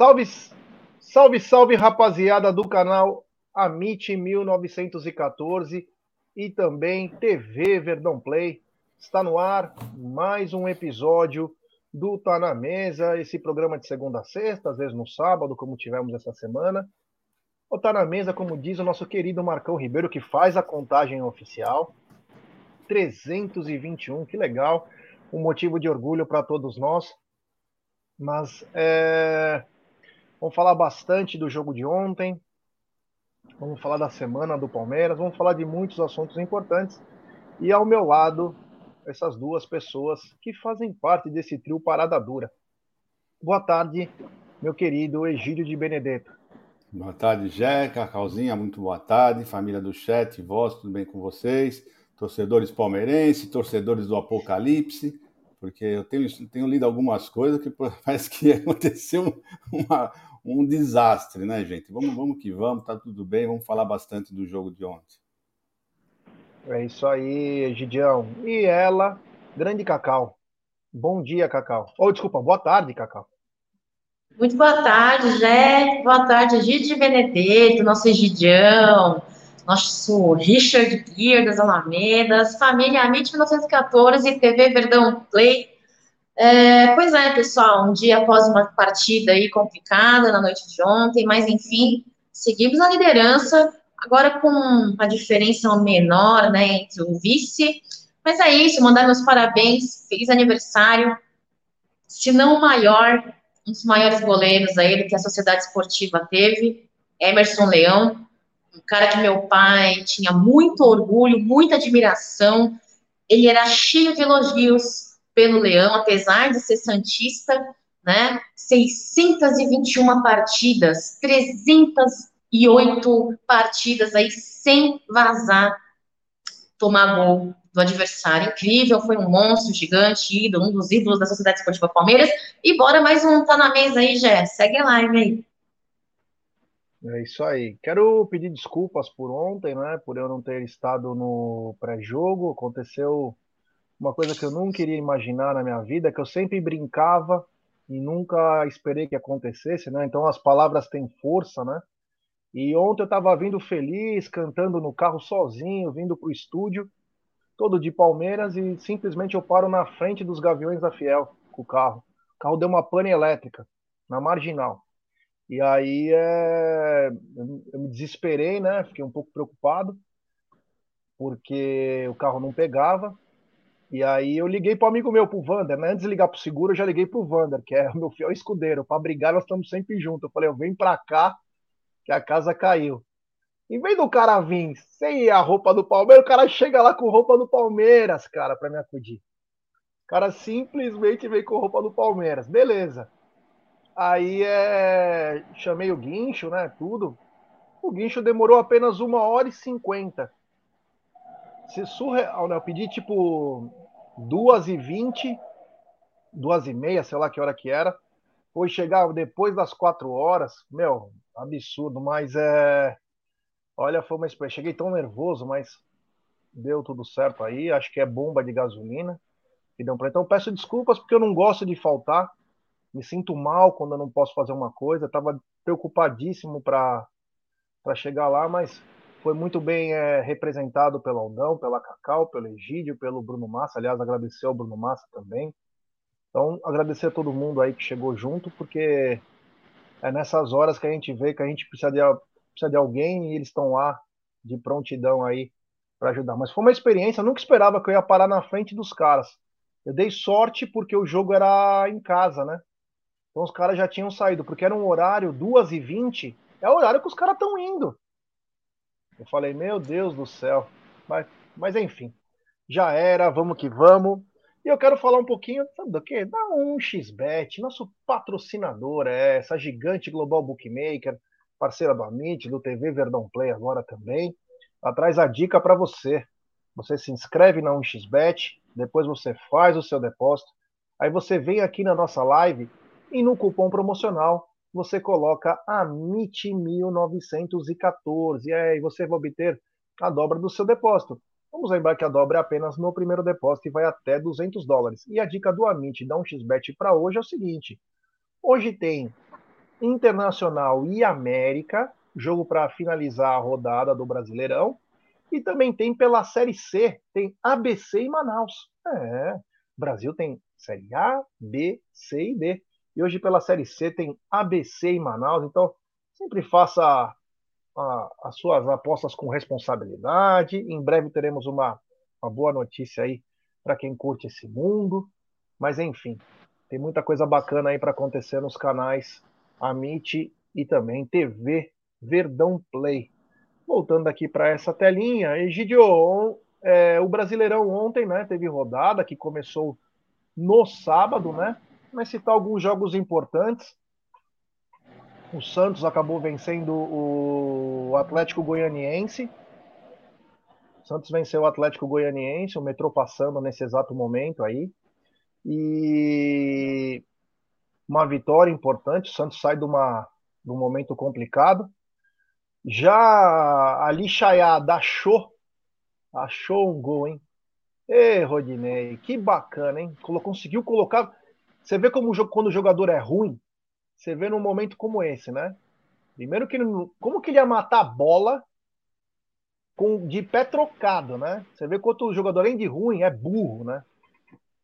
Salve, salve, salve, rapaziada do canal Amit 1914 e também TV Verdão Play. Está no ar mais um episódio do Tá na Mesa, esse programa de segunda a sexta, às vezes no sábado, como tivemos essa semana. O Tá na Mesa, como diz o nosso querido Marcão Ribeiro, que faz a contagem oficial. 321, que legal. Um motivo de orgulho para todos nós. Mas é... vamos falar bastante do jogo de ontem, vamos falar da semana do Palmeiras, vamos falar de muitos assuntos importantes. E ao meu lado, essas duas pessoas que fazem parte desse trio Parada Dura. Boa tarde, meu querido Egídio de Benedetto. Boa tarde, Jé, Cacauzinha, muito boa tarde, família do chat, vós, tudo bem com vocês? Torcedores palmeirenses, torcedores do Apocalipse porque eu tenho, tenho lido algumas coisas que parece que aconteceu uma, um desastre, né, gente? Vamos, vamos que vamos, tá tudo bem, vamos falar bastante do jogo de ontem. É isso aí, Gidião. E ela, grande Cacau. Bom dia, Cacau. Ou, oh, desculpa, boa tarde, Cacau. Muito boa tarde, Jé. Boa tarde, Gide Benedetto, nosso Egidião nosso Richard Gere das Alamedas, Família Amit 1914, TV Verdão Play. É, pois é, pessoal, um dia após uma partida aí complicada na noite de ontem, mas enfim, seguimos na liderança, agora com uma diferença menor, né, entre o vice. Mas é isso, mandar meus parabéns, feliz aniversário, se não o maior, um dos maiores goleiros aí que a Sociedade Esportiva teve, Emerson Leão, um cara que meu pai tinha muito orgulho, muita admiração. Ele era cheio de elogios pelo Leão, apesar de ser santista, né? 621 partidas, 308 partidas aí sem vazar, tomar gol do adversário. Incrível, foi um monstro gigante, ídolo, um dos ídolos da Sociedade Esportiva Palmeiras. E bora mais um tá na mesa aí, Jé. Segue a live aí. É isso aí. Quero pedir desculpas por ontem, né? Por eu não ter estado no pré-jogo. Aconteceu uma coisa que eu nunca iria imaginar na minha vida, que eu sempre brincava e nunca esperei que acontecesse, né? Então as palavras têm força, né? E ontem eu estava vindo feliz, cantando no carro sozinho, vindo para o estúdio, todo de Palmeiras, e simplesmente eu paro na frente dos Gaviões da Fiel com o carro. O carro deu uma pane elétrica na marginal. E aí é, eu me desesperei, né? Fiquei um pouco preocupado, porque o carro não pegava. E aí eu liguei para amigo meu, para o Vander, né? Antes de ligar para o seguro, eu já liguei para o Vander, que é o meu fiel escudeiro. Para brigar, nós estamos sempre juntos. Eu falei, eu venho para cá, que a casa caiu. Em vez do cara vir sem a roupa do Palmeiras, o cara chega lá com roupa do Palmeiras, cara, para me acudir. O cara simplesmente veio com roupa do Palmeiras. Beleza. Aí é, chamei o guincho, né? Tudo. O guincho demorou apenas uma hora e cinquenta. Se surreal, né? Eu pedi tipo duas e vinte, duas e meia, sei lá que hora que era. Foi chegar depois das quatro horas. Meu, absurdo, mas é. Olha, foi uma experiência. Cheguei tão nervoso, mas deu tudo certo aí. Acho que é bomba de gasolina. Então peço desculpas porque eu não gosto de faltar me sinto mal quando eu não posso fazer uma coisa. Estava preocupadíssimo para chegar lá, mas foi muito bem é, representado pelo Aldão, pela Cacau, pelo Egídio, pelo Bruno Massa. Aliás, agradecer ao Bruno Massa também. Então, agradecer a todo mundo aí que chegou junto, porque é nessas horas que a gente vê que a gente precisa de, precisa de alguém e eles estão lá de prontidão aí para ajudar. Mas foi uma experiência, eu nunca esperava que eu ia parar na frente dos caras. Eu dei sorte porque o jogo era em casa, né? Então os caras já tinham saído, porque era um horário, 2h20, é o horário que os caras estão indo. Eu falei, meu Deus do céu. Mas, mas enfim, já era, vamos que vamos. E eu quero falar um pouquinho, sabe do quê? Da 1xBet, nosso patrocinador, é essa gigante global bookmaker, parceira do Amit, do TV Verdão Play agora também. Traz a dica para você. Você se inscreve na 1xBet, depois você faz o seu depósito, aí você vem aqui na nossa live e no cupom promocional você coloca AMIT1914 e aí você vai obter a dobra do seu depósito. Vamos lembrar que a dobra é apenas no primeiro depósito e vai até 200 dólares. E a dica do Amit da 1xBet para hoje é o seguinte: hoje tem Internacional e América, jogo para finalizar a rodada do Brasileirão. E também tem pela Série C, tem ABC e Manaus. É, Brasil tem Série A, B, C e D. E hoje pela Série C tem ABC e Manaus. Então, sempre faça a, a, as suas apostas com responsabilidade. Em breve teremos uma, uma boa notícia aí para quem curte esse mundo. Mas enfim, tem muita coisa bacana aí para acontecer nos canais Amit e também TV Verdão Play. Voltando aqui para essa telinha, Egidio, é, o Brasileirão ontem, né, teve rodada que começou no sábado, né? Mas citar alguns jogos importantes. O Santos acabou vencendo o Atlético Goianiense. O Santos venceu o Atlético Goianiense, o metrô passando nesse exato momento aí. E uma vitória importante. O Santos sai de, uma, de um momento complicado. Já ali Chayada achou, achou um gol, hein? Ê, Rodinei, que bacana, hein? Conseguiu colocar. Você vê como quando o jogador é ruim, você vê num momento como esse, né? Primeiro que como que ele ia matar a bola com de pé trocado, né? Você vê quanto o jogador além de ruim é burro, né?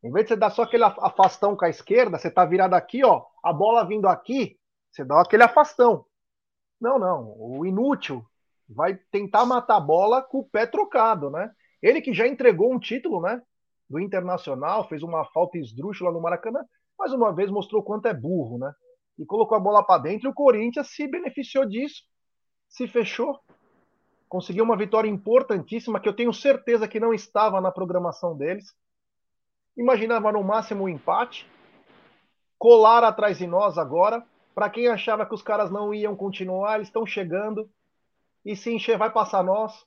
Em vez de você dar só aquele afastão com a esquerda, você tá virado aqui, ó, a bola vindo aqui, você dá aquele afastão. Não, não. O inútil vai tentar matar a bola com o pé trocado, né? Ele que já entregou um título, né? Do Internacional, fez uma falta esdrúxula no Maracanã, mais uma vez mostrou quanto é burro, né? E colocou a bola para dentro e o Corinthians se beneficiou disso, se fechou, conseguiu uma vitória importantíssima que eu tenho certeza que não estava na programação deles. Imaginava no máximo um empate, colar atrás de nós agora, para quem achava que os caras não iam continuar, eles estão chegando. E se encher, vai passar nós.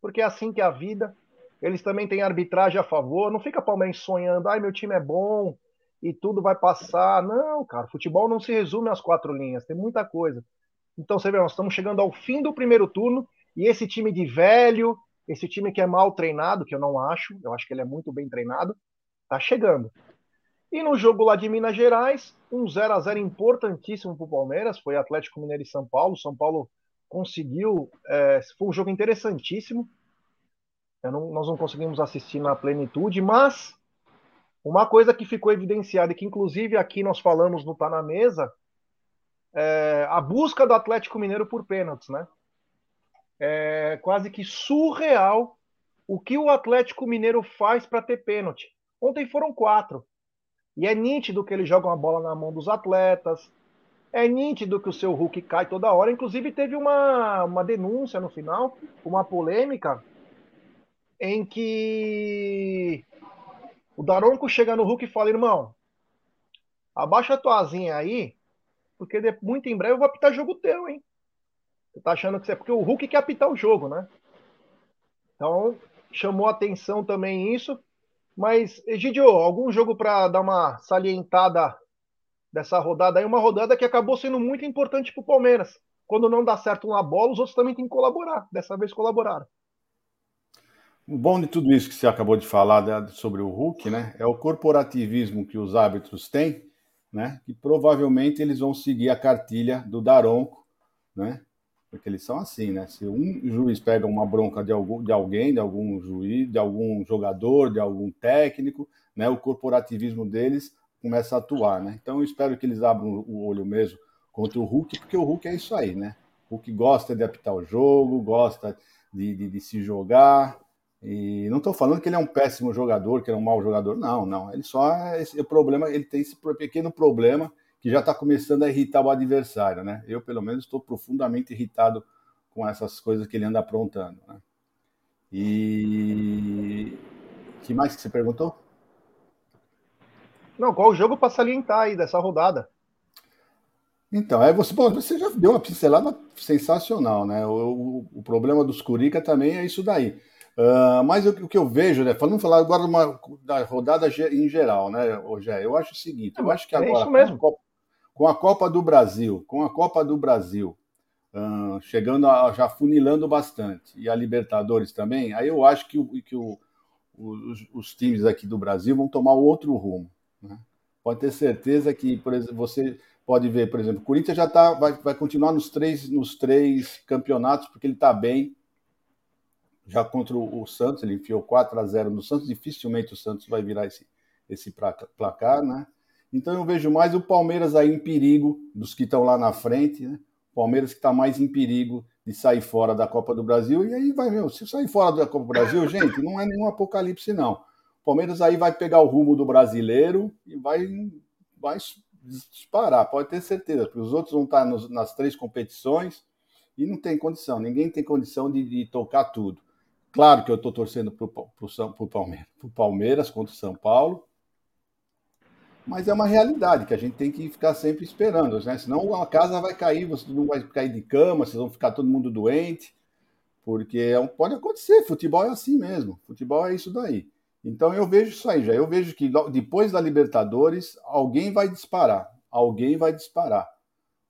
Porque é assim que é a vida. Eles também têm arbitragem a favor. Não fica Palmeiras sonhando, ai, meu time é bom e tudo vai passar. Não, cara, futebol não se resume às quatro linhas, tem muita coisa. Então, você vê, nós estamos chegando ao fim do primeiro turno e esse time de velho, esse time que é mal treinado, que eu não acho, eu acho que ele é muito bem treinado, tá chegando. E no jogo lá de Minas Gerais, um 0 a 0 importantíssimo para o Palmeiras, foi Atlético Mineiro e São Paulo. São Paulo conseguiu, é, foi um jogo interessantíssimo. Não, nós não conseguimos assistir na plenitude, mas uma coisa que ficou evidenciada e que inclusive aqui nós falamos no Tá na Mesa, é a busca do Atlético Mineiro por pênaltis, né? É quase que surreal o que o Atlético Mineiro faz para ter pênalti. Ontem foram quatro. E é nítido que eles jogam a bola na mão dos atletas. É nítido que o seu Hulk cai toda hora. Inclusive, teve uma, uma denúncia no final, uma polêmica, em que o Daronco chega no Hulk e fala: irmão, abaixa a tua aí, porque muito em breve eu vou apitar jogo teu, hein? Você tá achando que você. Porque o Hulk quer apitar o jogo, né? Então, chamou atenção também isso. Mas, Egidio, algum jogo para dar uma salientada dessa rodada aí? Uma rodada que acabou sendo muito importante para o Palmeiras. Quando não dá certo uma bola, os outros também têm que colaborar. Dessa vez colaboraram. O bom de tudo isso que você acabou de falar sobre o Hulk, né, é o corporativismo que os árbitros têm, né, que provavelmente eles vão seguir a cartilha do Daronco, né, porque eles são assim, né? Se um juiz pega uma bronca de, algum, de alguém, de algum juiz, de algum jogador, de algum técnico, né? O corporativismo deles começa a atuar, né? Então eu espero que eles abram o olho mesmo contra o Hulk, porque o Hulk é isso aí, né? O Hulk gosta de apitar o jogo, gosta de, de, de se jogar. E não estou falando que ele é um péssimo jogador, que ele é um mau jogador, não, não. Ele só é esse problema, ele tem esse pequeno problema que já está começando a irritar o adversário, né? Eu, pelo menos, estou profundamente irritado com essas coisas que ele anda aprontando, né? E que mais que você perguntou? Não, qual o jogo para salientar aí dessa rodada? Então, é você, bom, você já deu uma pincelada sensacional, né? O, o, o problema dos Curica também é isso daí. Uh, mas o, o, que eu vejo, né? Falando falar agora uma, da rodada em geral, né, Rogério? Eu acho o seguinte, eu acho que agora. É isso mesmo. Copa, com a Copa do Brasil, com a Copa do Brasil uh, chegando a, já funilando bastante e a Libertadores também, aí eu acho que, que o, os, os, times aqui do Brasil vão tomar outro rumo. Né? Pode ter certeza que, por exemplo, você pode ver, por exemplo, o Corinthians já tá, vai, vai continuar nos três, nos três campeonatos, porque ele está bem. Já contra o, o, Santos, ele enfiou 4 a 0 no Santos, dificilmente o Santos vai virar esse, esse placar, né? Então eu vejo mais o Palmeiras aí em perigo, dos que estão lá na frente, né? Palmeiras que está mais em perigo de sair fora da Copa do Brasil, e aí vai, meu, se sair fora da Copa do Brasil, gente, não é nenhum apocalipse, não. O Palmeiras aí vai pegar o rumo do brasileiro e vai, vai disparar, pode ter certeza, porque os outros vão estar nos, nas três competições e não tem condição, ninguém tem condição de, de tocar tudo. Claro que eu estou torcendo para o Palmeiras, Palmeiras contra o São Paulo, mas é uma realidade que a gente tem que ficar sempre esperando, né? Senão a casa vai cair, você não vai cair de cama, vocês vão ficar todo mundo doente, porque é pode acontecer, futebol é assim mesmo, futebol é isso daí. Então eu vejo isso aí já, eu vejo que depois da Libertadores alguém vai disparar, alguém vai disparar,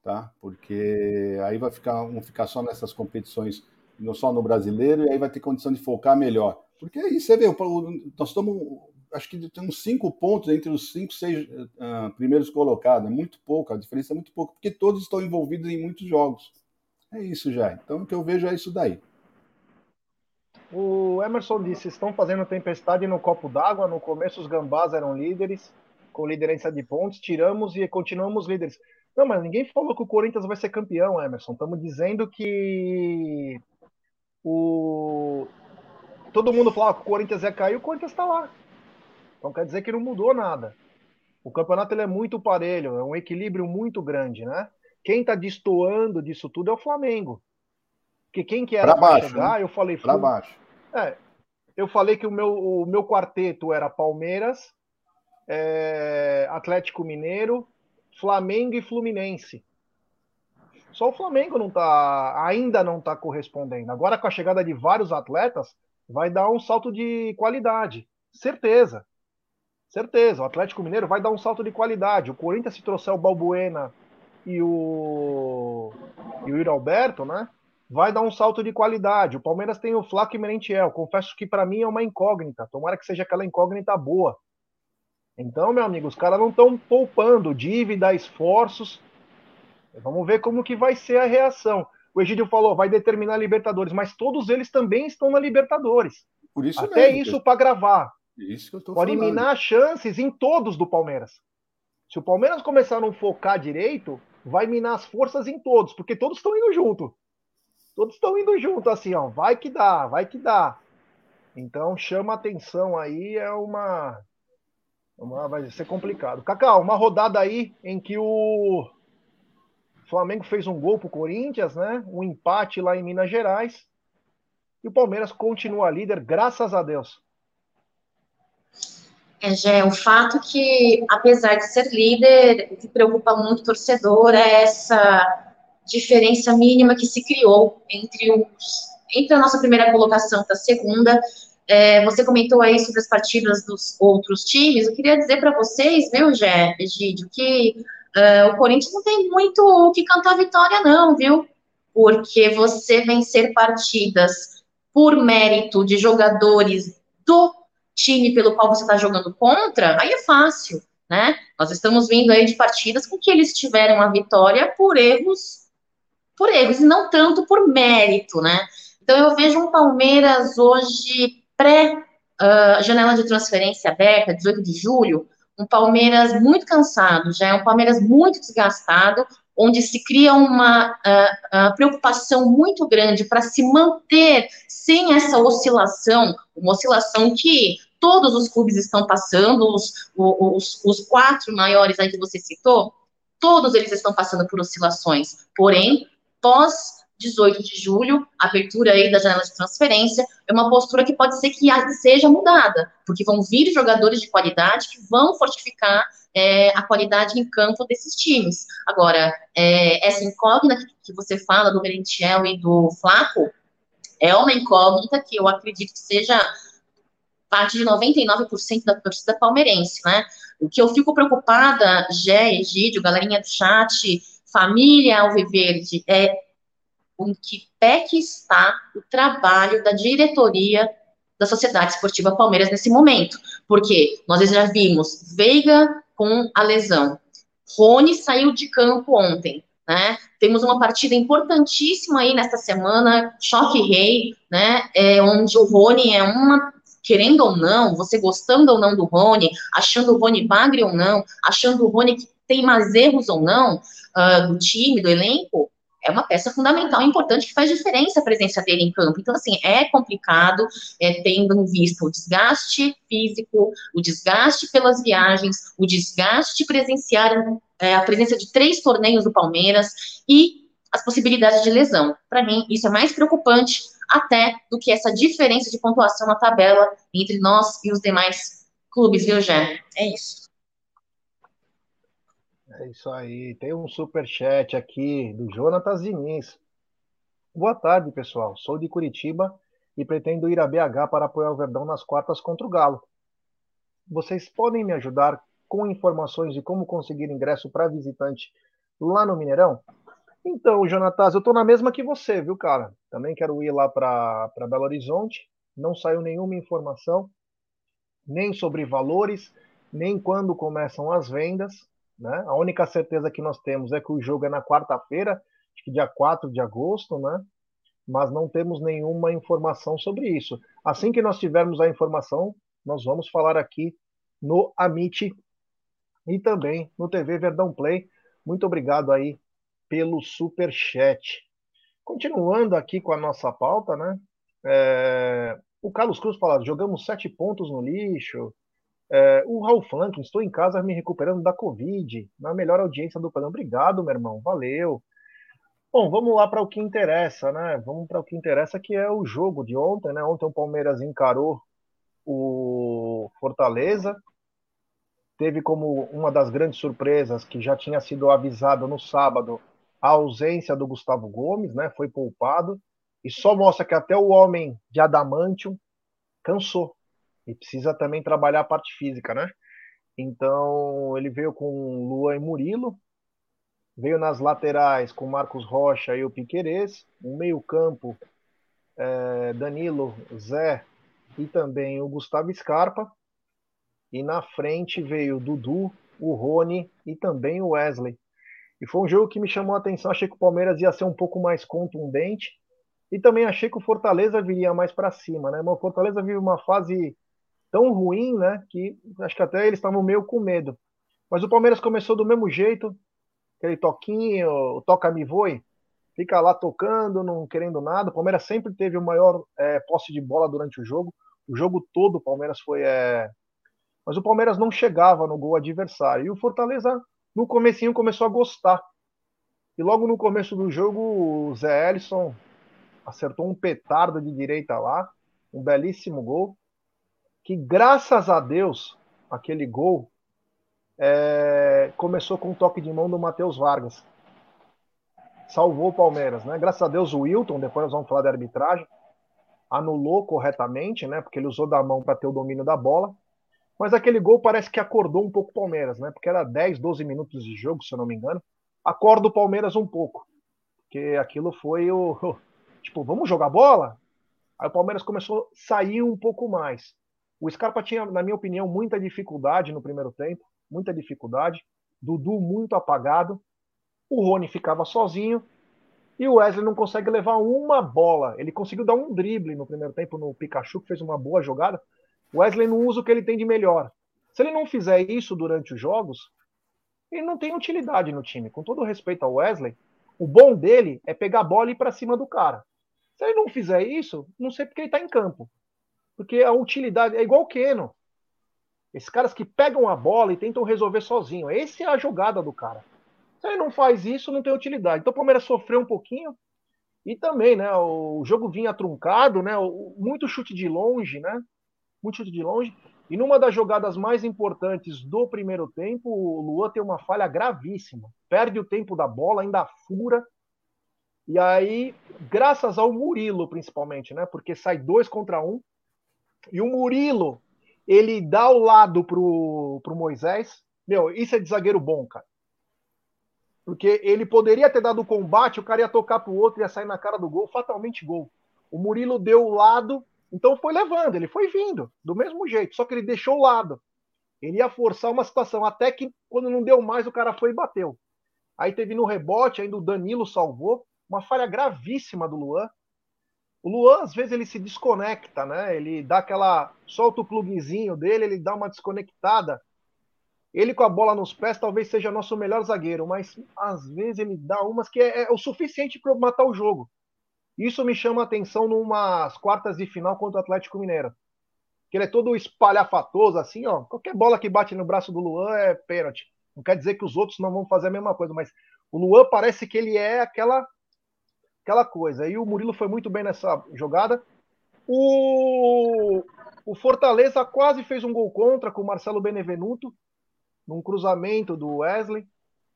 tá? Porque aí vai ficar, vão ficar só nessas competições, só no brasileiro, e aí vai ter condição de focar melhor. Porque aí você vê, nós estamos acho que tem uns cinco pontos entre os cinco, seis uh, primeiros colocados. É muito pouco, a diferença é muito pouco, porque todos estão envolvidos em muitos jogos. É isso já. Então o que eu vejo é isso daí. O Emerson disse: estão fazendo tempestade no copo d'água. No começo, os gambás eram líderes, com liderança de pontos. Tiramos e continuamos líderes. Não, mas ninguém falou que o Corinthians vai ser campeão, Emerson. Estamos dizendo que o todo mundo falava que o Corinthians ia cair, o Corinthians está lá. Então quer dizer que não mudou nada. O campeonato ele é muito parelho, é um equilíbrio muito grande, né? Quem está destoando disso tudo é o Flamengo. Porque quem que era para chegar, né? eu falei... Para baixo. É, eu falei que o meu, o meu quarteto era Palmeiras, é, Atlético Mineiro, Flamengo e Fluminense. Só o Flamengo não tá, ainda não está correspondendo. Agora, com a chegada de vários atletas, vai dar um salto de qualidade. Certeza. Certeza, o Atlético Mineiro vai dar um salto de qualidade. O Corinthians, se trouxer o Balbuena e o, e o Alberto, né? Vai dar um salto de qualidade. O Palmeiras tem o Flaco e Merentiel. Confesso que para mim é uma incógnita. Tomara que seja aquela incógnita boa. Então, meu amigo, os caras não estão poupando dívida, esforços. Vamos ver como que vai ser a reação. O Egídio falou, vai determinar a Libertadores, mas todos eles também estão na Libertadores. Por isso Até mesmo, isso para gravar. Isso que eu tô Pode falando. minar chances em todos do Palmeiras. Se o Palmeiras começar a não focar direito, vai minar as forças em todos, porque todos estão indo junto. Todos estão indo junto, assim, ó. Vai que dá, vai que dá. Então chama atenção aí, é uma. uma vai ser complicado. Cacau, uma rodada aí em que o Flamengo fez um gol pro Corinthians, né? Um empate lá em Minas Gerais. E o Palmeiras continua líder, graças a Deus. É, já o fato que, apesar de ser líder, o que preocupa muito o torcedor é essa diferença mínima que se criou entre, os, entre a nossa primeira colocação e a segunda. É, você comentou aí sobre as partidas dos outros times. Eu queria dizer para vocês, viu, Gé, Egídio, que uh, o Corinthians não tem muito o que cantar vitória, não, viu? Porque você vencer partidas por mérito de jogadores do time pelo qual você está jogando contra, aí é fácil, né? Nós estamos vindo aí de partidas com que eles tiveram a vitória por erros, por erros, e não tanto por mérito, né? Então eu vejo um Palmeiras hoje pré uh, janela de transferência aberta, 18 de julho, um Palmeiras muito cansado, já é um Palmeiras muito desgastado, onde se cria uma uh, preocupação muito grande para se manter sem essa oscilação, uma oscilação que todos os clubes estão passando, os, os, os quatro maiores aí que você citou, todos eles estão passando por oscilações. Porém, pós 18 de julho, abertura aí da janela de transferência, é uma postura que pode ser que seja mudada, porque vão vir jogadores de qualidade que vão fortificar é, a qualidade em campo desses times. Agora, é, essa incógnita que você fala do Merentiel e do Flaco é uma incógnita que eu acredito que seja parte de 99% da torcida palmeirense, né? O que eu fico preocupada, Gé, Egídio, galerinha do chat, família Alviverde, é em que pé que está o trabalho da diretoria da Sociedade Esportiva Palmeiras nesse momento. Porque nós já vimos Veiga com a lesão, Rony saiu de campo ontem, né? Temos uma partida importantíssima aí nesta semana, Choque Rei, né? É, onde o Rony é uma querendo ou não, você gostando ou não do Rony, achando o Rony bagre ou não, achando o Rony que tem mais erros ou não uh, do time, do elenco, é uma peça fundamental, importante, que faz diferença a presença dele em campo. Então, assim, é complicado, é, tendo em vista o desgaste físico, o desgaste pelas viagens, o desgaste presenciar é, a presença de três torneios do Palmeiras e as possibilidades de lesão. Para mim, isso é mais preocupante até do que essa diferença de pontuação na tabela entre nós e os demais clubes, viu, Jé? É isso. É isso aí. Tem um super chat aqui do Jonatas Diniz. Boa tarde, pessoal. Sou de Curitiba e pretendo ir a BH para apoiar o Verdão nas quartas contra o Galo. Vocês podem me ajudar com informações de como conseguir ingresso para visitante lá no Mineirão? Então, Jonatas, eu estou na mesma que você, viu, cara? Também quero ir lá para Belo Horizonte. Não saiu nenhuma informação, nem sobre valores, nem quando começam as vendas. Né? A única certeza que nós temos é que o jogo é na quarta-feira, acho que dia 4 de agosto, né? mas não temos nenhuma informação sobre isso. Assim que nós tivermos a informação, nós vamos falar aqui no Amit e também no TV Verdão Play. Muito obrigado aí pelo super chat. Continuando aqui com a nossa pauta, né? É... O Carlos Cruz fala: jogamos sete pontos no lixo, é, o Raul Franklin, estou em casa me recuperando da Covid, na melhor audiência do programa. Obrigado, meu irmão, valeu. Bom, vamos lá para o que interessa, né? Vamos para o que interessa, que é o jogo de ontem, né? Ontem o Palmeiras encarou o Fortaleza, teve como uma das grandes surpresas que já tinha sido avisado no sábado a ausência do Gustavo Gomes, né? Foi poupado e só mostra que até o homem de adamantium cansou, e precisa também trabalhar a parte física, né? Então ele veio com Luan e Murilo, veio nas laterais com Marcos Rocha e o Piquerez, no meio-campo é, Danilo, Zé e também o Gustavo Scarpa, e na frente veio o Dudu, o Rony e também o Wesley. E foi um jogo que me chamou a atenção. Achei que o Palmeiras ia ser um pouco mais contundente. E também achei que o Fortaleza viria mais para cima, né? Mas o Fortaleza vive uma fase tão ruim, né? Que acho que até eles estavam meio com medo. Mas o Palmeiras começou do mesmo jeito, aquele toquinho, toca-me voe, fica lá tocando, não querendo nada. O Palmeiras sempre teve o maior é, posse de bola durante o jogo. O jogo todo o Palmeiras foi. É... Mas o Palmeiras não chegava no gol adversário. E o Fortaleza, no comecinho, começou a gostar. E logo no começo do jogo, o Zé Ellison acertou um petardo de direita lá, um belíssimo gol que graças a Deus aquele gol é, começou com um toque de mão do Matheus Vargas. Salvou o Palmeiras, né? Graças a Deus o Wilton, depois nós vamos falar da arbitragem, anulou corretamente, né? Porque ele usou da mão para ter o domínio da bola. Mas aquele gol parece que acordou um pouco o Palmeiras, né? Porque era 10, 12 minutos de jogo, se eu não me engano. Acorda o Palmeiras um pouco. Porque aquilo foi o. Tipo, vamos jogar bola? Aí o Palmeiras começou a sair um pouco mais. O Scarpa tinha, na minha opinião, muita dificuldade no primeiro tempo, muita dificuldade. Dudu muito apagado. O Rony ficava sozinho. E o Wesley não consegue levar uma bola. Ele conseguiu dar um drible no primeiro tempo no Pikachu, que fez uma boa jogada. O Wesley não usa o que ele tem de melhor. Se ele não fizer isso durante os jogos, ele não tem utilidade no time. Com todo respeito ao Wesley, o bom dele é pegar a bola e ir para cima do cara. Se ele não fizer isso, não sei porque ele está em campo. Porque a utilidade é igual o Keno. Esses caras que pegam a bola e tentam resolver sozinho. Essa é a jogada do cara. Se ele não faz isso, não tem utilidade. Então o Palmeiras sofreu um pouquinho. E também, né? O jogo vinha truncado, né? Muito chute de longe, né? Muito chute de longe. E numa das jogadas mais importantes do primeiro tempo, o Luan tem uma falha gravíssima. Perde o tempo da bola, ainda fura. E aí, graças ao Murilo, principalmente, né? Porque sai dois contra um. E o Murilo, ele dá o lado pro, pro Moisés. Meu, isso é de zagueiro bom, cara. Porque ele poderia ter dado o combate, o cara ia tocar pro outro, ia sair na cara do gol, fatalmente gol. O Murilo deu o lado, então foi levando, ele foi vindo, do mesmo jeito, só que ele deixou o lado. Ele ia forçar uma situação, até que quando não deu mais, o cara foi e bateu. Aí teve no rebote, ainda o Danilo salvou, uma falha gravíssima do Luan. O Luan, às vezes, ele se desconecta, né? Ele dá aquela. solta o pluguezinho dele, ele dá uma desconectada. Ele com a bola nos pés talvez seja nosso melhor zagueiro, mas às vezes ele dá umas que é, é o suficiente para matar o jogo. Isso me chama a atenção numas quartas de final contra o Atlético Mineiro. Que ele é todo espalhafatoso, assim, ó. Qualquer bola que bate no braço do Luan é pênalti. Não quer dizer que os outros não vão fazer a mesma coisa, mas o Luan parece que ele é aquela aquela coisa. E o Murilo foi muito bem nessa jogada. O, o Fortaleza quase fez um gol contra com o Marcelo Benevenuto, num cruzamento do Wesley.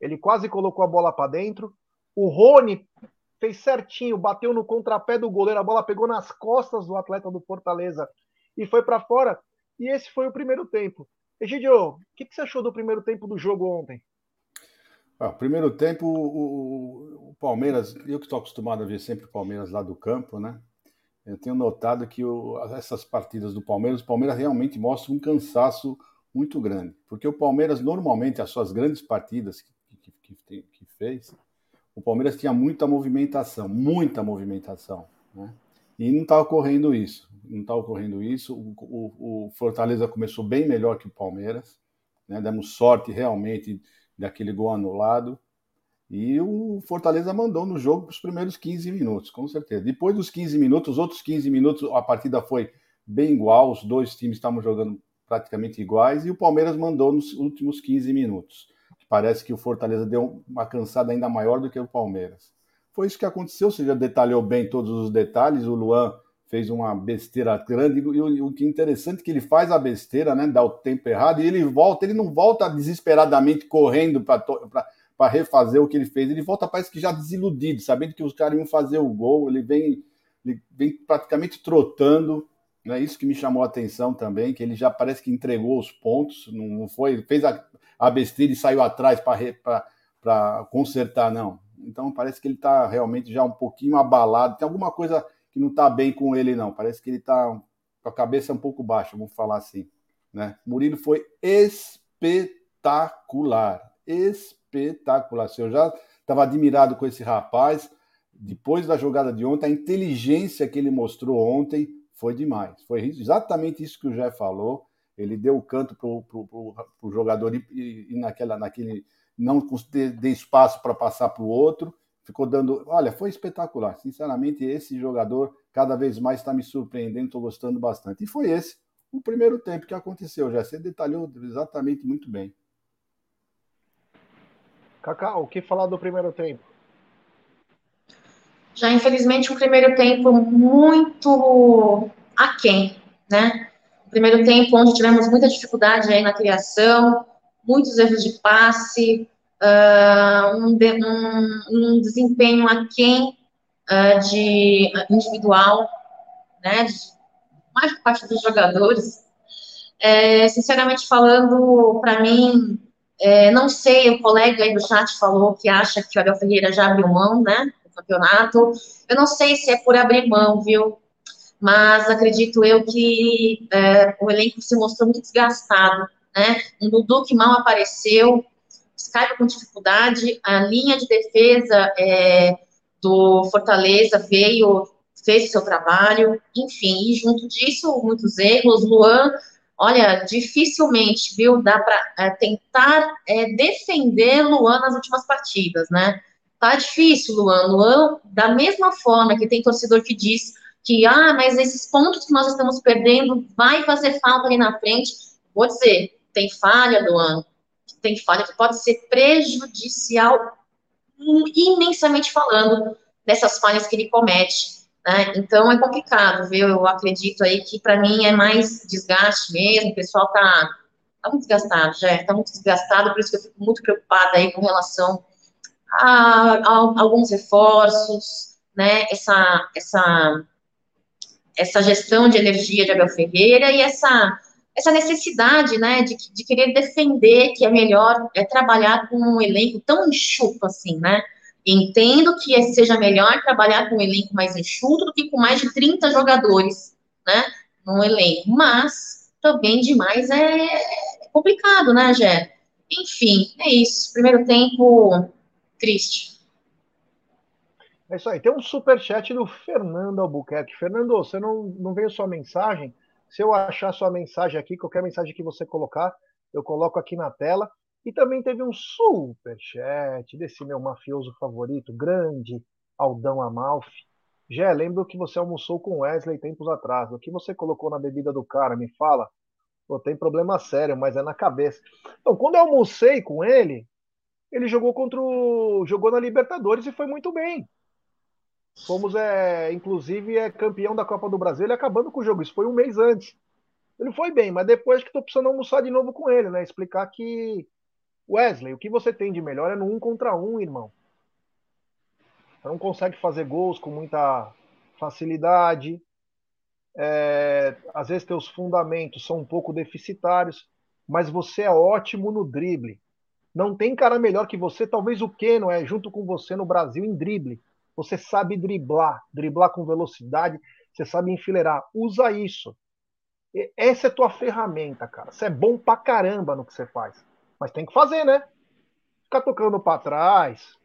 Ele quase colocou a bola para dentro. O Rony fez certinho, bateu no contrapé do goleiro, a bola pegou nas costas do atleta do Fortaleza e foi para fora. E esse foi o primeiro tempo. Egidio, o que, que, você achou do primeiro tempo do jogo ontem? Ah, primeiro tempo, o, o, Palmeiras, eu que estou acostumado a ver sempre o Palmeiras lá do campo, né? Eu tenho notado que o, essas partidas do Palmeiras, o Palmeiras realmente mostra um cansaço muito grande. Porque o Palmeiras, normalmente, as suas grandes partidas que, que, que, que fez, o Palmeiras tinha muita movimentação, muita movimentação. Né? E não está ocorrendo isso. Não está ocorrendo isso. O, o, o, Fortaleza começou bem melhor que o Palmeiras. Né? Demos sorte realmente daquele gol anulado. E o Fortaleza mandou no jogo os primeiros 15 minutos, com certeza. Depois dos 15 minutos, os outros 15 minutos, a partida foi bem igual, os dois times estavam jogando praticamente iguais, e o Palmeiras mandou nos últimos 15 minutos. Parece que o Fortaleza deu uma cansada ainda maior do que o Palmeiras. Foi isso que aconteceu, você já detalhou bem todos os detalhes, o Luan fez uma besteira grande, e o, o que é interessante é que ele faz a besteira, né, dá o tempo errado, e ele volta, ele não volta desesperadamente correndo para refazer o que ele fez, ele volta parece que já desiludido, sabendo que os caras iam fazer o gol, ele vem, ele vem praticamente trotando, é Isso que me chamou a atenção também, que ele já parece que entregou os pontos, não foi, fez a, a besteira e saiu atrás para consertar, não. Então parece que ele está realmente já um pouquinho abalado. Tem alguma coisa que não está bem com ele, não. Parece que ele está com a cabeça um pouco baixa, vamos falar assim. Né? Murilo foi espetacular, espetacular. Eu já estava admirado com esse rapaz. Depois da jogada de ontem, a inteligência que ele mostrou ontem foi demais. Foi exatamente isso que o Jé falou. Ele deu o canto para o jogador e, e, naquela, naquele não ter espaço para passar para o outro. Ficou dando. Olha, foi espetacular. Sinceramente, esse jogador cada vez mais está me surpreendendo, estou gostando bastante. E foi esse o primeiro tempo que aconteceu. Já você detalhou exatamente muito bem. Cacau, o que falar do primeiro tempo? já infelizmente um primeiro tempo muito aquém, né? primeiro tempo onde tivemos muita dificuldade aí na criação, muitos erros de passe, uh, um, de, um, um, desempenho aquém uh, de individual, né? De mais parte dos jogadores. É, sinceramente falando, para mim, é, não sei, o colega aí do chat falou que acha que o Abel Ferreira já abriu mão, né? campeonato. Eu não sei se é por abrir mão, viu? Mas acredito eu que é, o elenco se mostrou muito desgastado, né? Um Dudu que mal apareceu, Skype com dificuldade, a linha de defesa é, do Fortaleza veio, fez o seu trabalho, enfim, e junto disso, muitos erros. Luan, olha, dificilmente, viu, dá para é, tentar é, defender Luan nas últimas partidas, né? Tá difícil, Luan. Luan, da mesma forma que tem torcedor que diz que, ah, mas esses pontos que nós estamos perdendo vai fazer falta ali na frente. Vou dizer, tem falha, Luan, tem falha que pode ser prejudicial, imensamente falando, dessas falhas que ele comete. Né? Então é complicado, viu? Eu acredito aí que para mim é mais desgaste mesmo, o pessoal tá, tá muito desgastado, já tá muito desgastado, por isso que eu fico muito preocupada aí com relação a, a, alguns reforços, né, essa, essa, essa gestão de energia de Abel Ferreira e essa, essa necessidade, né, de, de querer defender que é melhor é trabalhar com um elenco tão enxuto assim, né, entendo que seja melhor trabalhar com um elenco mais enxuto do que com mais de 30 jogadores, né, num elenco, mas também demais é, complicado, né, Gé? Enfim, é isso. Primeiro tempo triste. É isso aí. Tem um superchat do Fernando Albuquerque. Fernando, você não, não veio sua mensagem? Se eu achar sua mensagem aqui, qualquer mensagem que você colocar, eu coloco aqui na tela. E também teve um superchat desse meu mafioso favorito, grande Aldão Amalfi. Jé, lembro que você almoçou com Wesley tempos atrás. O que você colocou na bebida do cara? Me fala. Pô, tem problema sério, mas é na cabeça. Então, quando eu almocei com ele, ele jogou contra o. jogou na Libertadores e foi muito bem. Fomos, é, inclusive, é campeão da Copa do Brasil ele acabando com o jogo. Isso foi um mês antes. Ele foi bem, mas depois que estou precisando almoçar de novo com ele, né? Explicar que, Wesley, o que você tem de melhor é no um contra um, irmão. Você não consegue fazer gols com muita facilidade. É, às vezes teus fundamentos são um pouco deficitários, mas você é ótimo no drible. Não tem cara melhor que você, talvez o Keno é junto com você no Brasil em drible. Você sabe driblar, driblar com velocidade, você sabe enfileirar. Usa isso. Essa é tua ferramenta, cara. Você é bom pra caramba no que você faz. Mas tem que fazer, né? Ficar tocando para trás.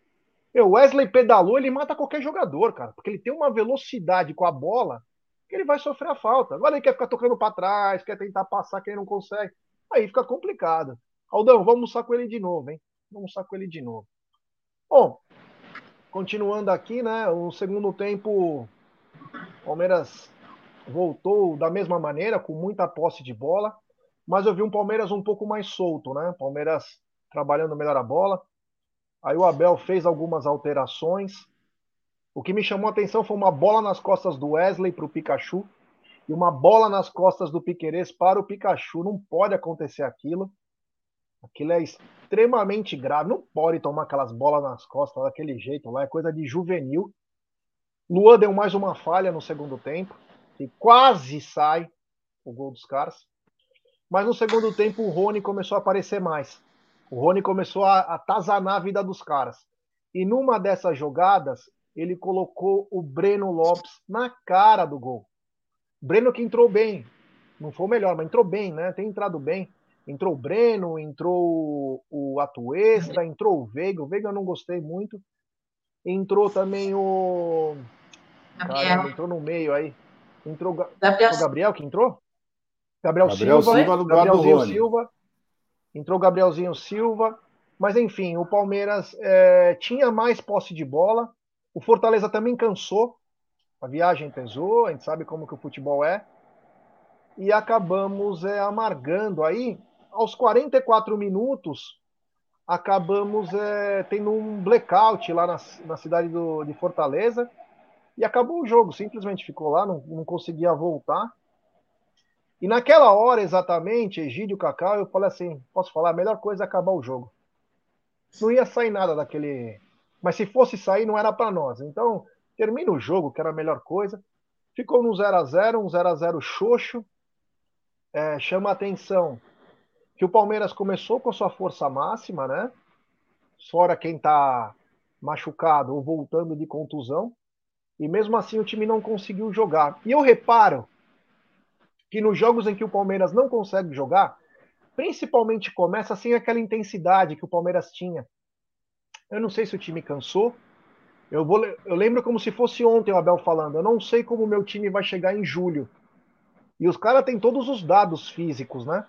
O Wesley pedalou, ele mata qualquer jogador, cara. Porque ele tem uma velocidade com a bola que ele vai sofrer a falta. Agora ele quer ficar tocando para trás, quer tentar passar quem não consegue. Aí fica complicado. Aldão, vamos almoçar com ele de novo, hein? Vamos almoçar com ele de novo. Bom, continuando aqui, né? O segundo tempo, Palmeiras voltou da mesma maneira, com muita posse de bola, mas eu vi um Palmeiras um pouco mais solto, né? Palmeiras trabalhando melhor a bola. Aí o Abel fez algumas alterações. O que me chamou a atenção foi uma bola nas costas do Wesley para o Pikachu e uma bola nas costas do Piquerez para o Pikachu. Não pode acontecer aquilo. Aquilo é extremamente grave. Não pode tomar aquelas bolas nas costas daquele jeito lá. É coisa de juvenil. Luan deu mais uma falha no segundo tempo. Que quase sai o gol dos caras. Mas no segundo tempo o Rony começou a aparecer mais. O Rony começou a atazanar a vida dos caras. E numa dessas jogadas, ele colocou o Breno Lopes na cara do gol. Breno que entrou bem. Não foi o melhor, mas entrou bem, né? Tem entrado bem. Entrou o Breno, entrou o Atuesta, entrou o Veiga. O Veiga eu não gostei muito. Entrou também o. Gabriel. Caramba, entrou no meio aí. Entrou Gabriel. o Gabriel que entrou? Gabriel, Gabriel Silva. Silva no Gabrielzinho Silva. Entrou Gabrielzinho Silva. Mas enfim, o Palmeiras é, tinha mais posse de bola. O Fortaleza também cansou. A viagem pesou, a gente sabe como que o futebol é. E acabamos é, amargando aí aos 44 minutos, acabamos é, tendo um blackout lá na, na cidade do, de Fortaleza e acabou o jogo, simplesmente ficou lá, não, não conseguia voltar. E naquela hora exatamente, Egídio Cacau, eu falei assim: posso falar, a melhor coisa é acabar o jogo. Não ia sair nada daquele. Mas se fosse sair, não era para nós. Então, termina o jogo, que era a melhor coisa. Ficou no 0 a 0 um 0 a 0 xoxo. É, chama atenção que o Palmeiras começou com sua força máxima, né? Fora quem está machucado ou voltando de contusão. E mesmo assim o time não conseguiu jogar. E eu reparo que nos jogos em que o Palmeiras não consegue jogar, principalmente começa sem aquela intensidade que o Palmeiras tinha. Eu não sei se o time cansou. Eu, vou, eu lembro como se fosse ontem o Abel falando. Eu não sei como o meu time vai chegar em julho. E os caras têm todos os dados físicos, né?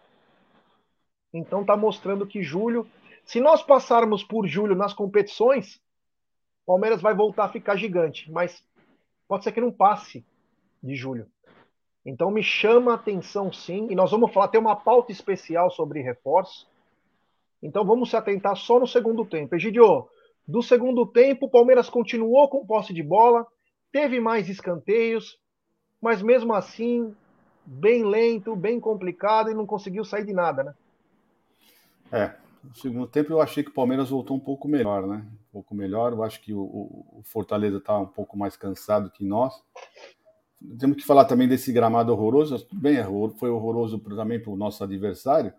Então está mostrando que julho, se nós passarmos por julho nas competições, o Palmeiras vai voltar a ficar gigante, mas pode ser que não passe de julho. Então me chama a atenção sim, e nós vamos falar, tem uma pauta especial sobre reforço. Então vamos se atentar só no segundo tempo. Egidio, do segundo tempo, o Palmeiras continuou com posse de bola, teve mais escanteios, mas mesmo assim, bem lento, bem complicado e não conseguiu sair de nada, né? É, no segundo tempo eu achei que o Palmeiras voltou um pouco melhor, né? Um pouco melhor. Eu acho que o, o Fortaleza está um pouco mais cansado que nós. Temos que falar também desse gramado horroroso. Bem, é foi horroroso também para o nosso adversário,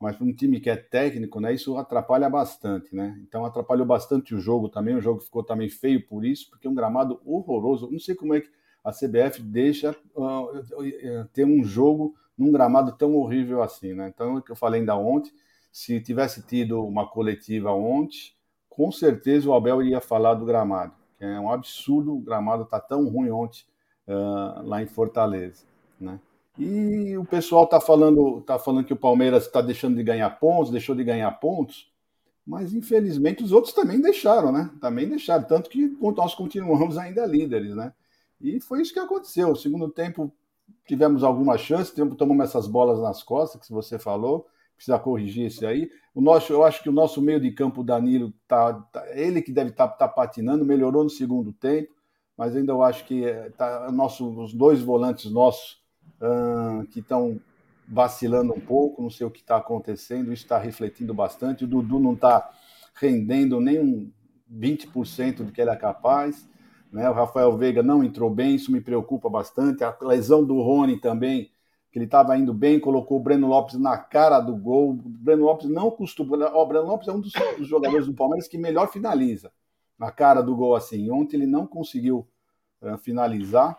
mas para um time que é técnico, né? Isso atrapalha bastante, né? Então atrapalhou bastante o jogo também. O jogo ficou também feio por isso, porque é um gramado horroroso. Não sei como é que a CBF deixa uh, ter um jogo num gramado tão horrível assim, né? Então, é o que eu falei ainda ontem, se tivesse tido uma coletiva ontem, com certeza o Abel iria falar do gramado, é um absurdo, o gramado tá tão ruim ontem uh, lá em Fortaleza, né? E o pessoal tá falando, tá falando que o Palmeiras está deixando de ganhar pontos, deixou de ganhar pontos, mas infelizmente os outros também deixaram, né? Também deixaram, tanto que nós continuamos ainda líderes, né? E foi isso que aconteceu. O segundo tempo tivemos alguma chance, tomamos essas bolas nas costas, que você falou, precisa corrigir isso aí. O nosso, eu acho que o nosso meio de campo, o Danilo, tá, tá ele que deve estar tá, tá patinando, melhorou no segundo tempo, mas ainda eu acho que eh, tá, nosso, os dois volantes nossos uh, que estão vacilando um pouco, não sei o que está acontecendo, isso está refletindo bastante. O Dudu não está rendendo nem um 20% do que ele é capaz. Né? O Rafael Veiga não entrou bem, isso me preocupa bastante. A lesão do Rony também, que ele estava indo bem, colocou o Breno Lopes na cara do gol. O Breno Lopes não costuma. O Breno Lopes é um dos, dos jogadores do Palmeiras que melhor finaliza na cara do gol assim. Ontem ele não conseguiu uh, finalizar.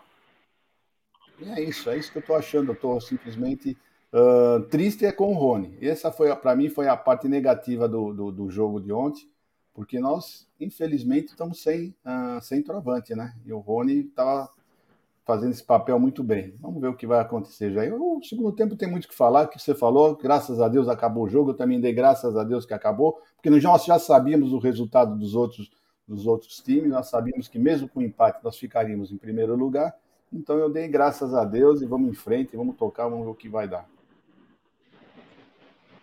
E é isso, é isso que eu estou achando. Eu estou simplesmente uh, triste é com o Rony. Essa foi, para mim, foi a parte negativa do, do, do, jogo de ontem, porque nós, infelizmente, estamos sem, uh, sem trovante, né? E o Rony estava fazendo esse papel muito bem. Vamos ver o que vai acontecer já. O segundo tempo tem muito o que falar, o que você falou, graças a Deus acabou o jogo, eu também dei graças a Deus que acabou, porque nós já sabíamos o resultado dos outros, dos outros times, nós sabíamos que mesmo com empate nós ficaríamos em primeiro lugar, então eu dei graças a Deus e vamos em frente, vamos tocar, vamos ver o que vai dar.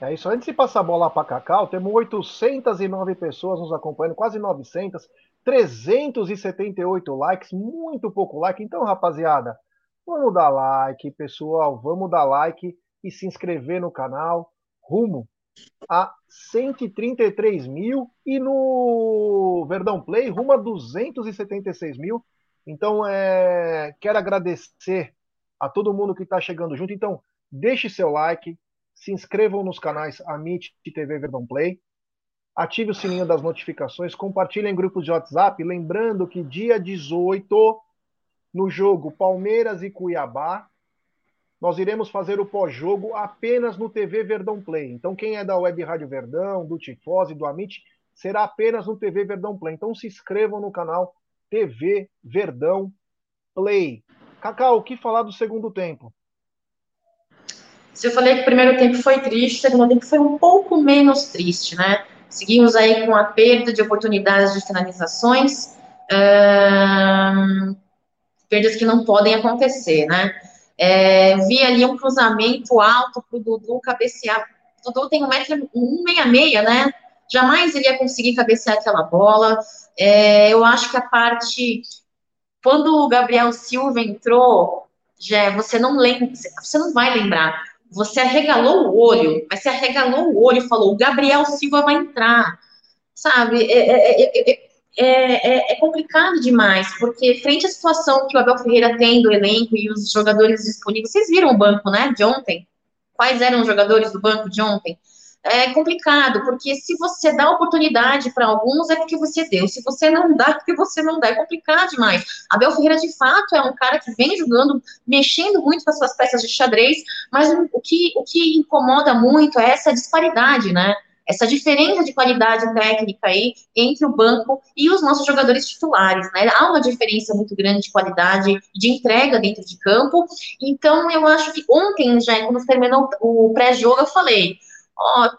É isso. Antes de passar a bola para Cacau, temos 809 pessoas nos acompanhando, quase 900, 378 likes, muito pouco like. Então, rapaziada, vamos dar like, pessoal, vamos dar like e se inscrever no canal, rumo a 133 mil e no Verdão Play rumo a 276 mil. Então, é, quero agradecer a todo mundo que está chegando junto. Então, deixe seu like, se inscrevam nos canais Amit e TV Verdão Play, ative o sininho das notificações, compartilhe em grupos de WhatsApp, lembrando que dia 18, no jogo Palmeiras e Cuiabá, nós iremos fazer o pós-jogo apenas no TV Verdão Play. Então, quem é da Web Rádio Verdão, do Tifose, do Amit, será apenas no TV Verdão Play. Então, se inscrevam no canal TV Verdão Play. Cacau, o que falar do segundo tempo? Se eu falei que o primeiro tempo foi triste, o segundo tempo foi um pouco menos triste, né? Seguimos aí com a perda de oportunidades de finalizações, perdas que não podem acontecer, né? É, vi ali um cruzamento alto para o Dudu cabecear. O Dudu tem um metro, um meia meia, né? Jamais ele ia conseguir cabecear aquela bola. É, eu acho que a parte quando o Gabriel Silva entrou, já você não lembra, você não vai lembrar você arregalou o olho, mas você arregalou o olho e falou: o Gabriel Silva vai entrar. Sabe? É, é, é, é, complicado demais, porque frente à situação que o Abel Ferreira tem do elenco e os jogadores disponíveis, vocês viram o banco, né, de ontem? Quais eram os jogadores do banco de ontem? É complicado, porque se você dá oportunidade para alguns, é porque você deu. Se você não dá, é porque você não dá. É complicado demais. Abel Ferreira, de fato, é um cara que vem jogando, mexendo muito com as suas peças de xadrez, mas o que, o que incomoda muito é essa disparidade, né? Essa diferença de qualidade técnica aí entre o banco e os nossos jogadores titulares, né? Há uma diferença muito grande de qualidade de entrega dentro de campo. Então, eu acho que ontem, já quando terminou o pré-jogo, eu falei: ó,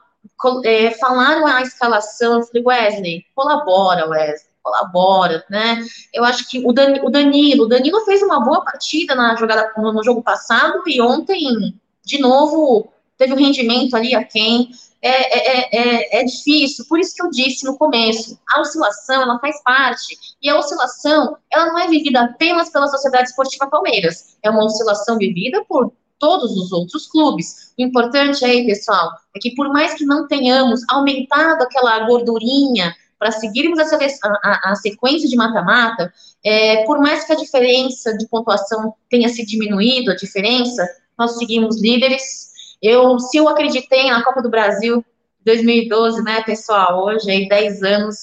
é, falaram a escalação, eu falei, Wesley, colabora, Wesley, colabora, né? Eu acho que o, Dan, o Danilo, o Danilo fez uma boa partida na jogada no, no, jogo passado e ontem, de novo, teve um rendimento ali a quem. É, é, é, é, difícil, por isso que eu disse no começo, a oscilação, ela faz parte, e a oscilação, ela não é vivida apenas pela Sociedade Esportiva Palmeiras, é uma oscilação vivida por todos os outros clubes. O importante aí, pessoal, é que por mais que não tenhamos aumentado aquela gordurinha para seguirmos a, a, a, sequência de mata-mata, é, por mais que a diferença de pontuação tenha se diminuído, a diferença, nós seguimos líderes. Eu, se eu acreditei na Copa do Brasil 2012, né, pessoal, hoje aí 10 anos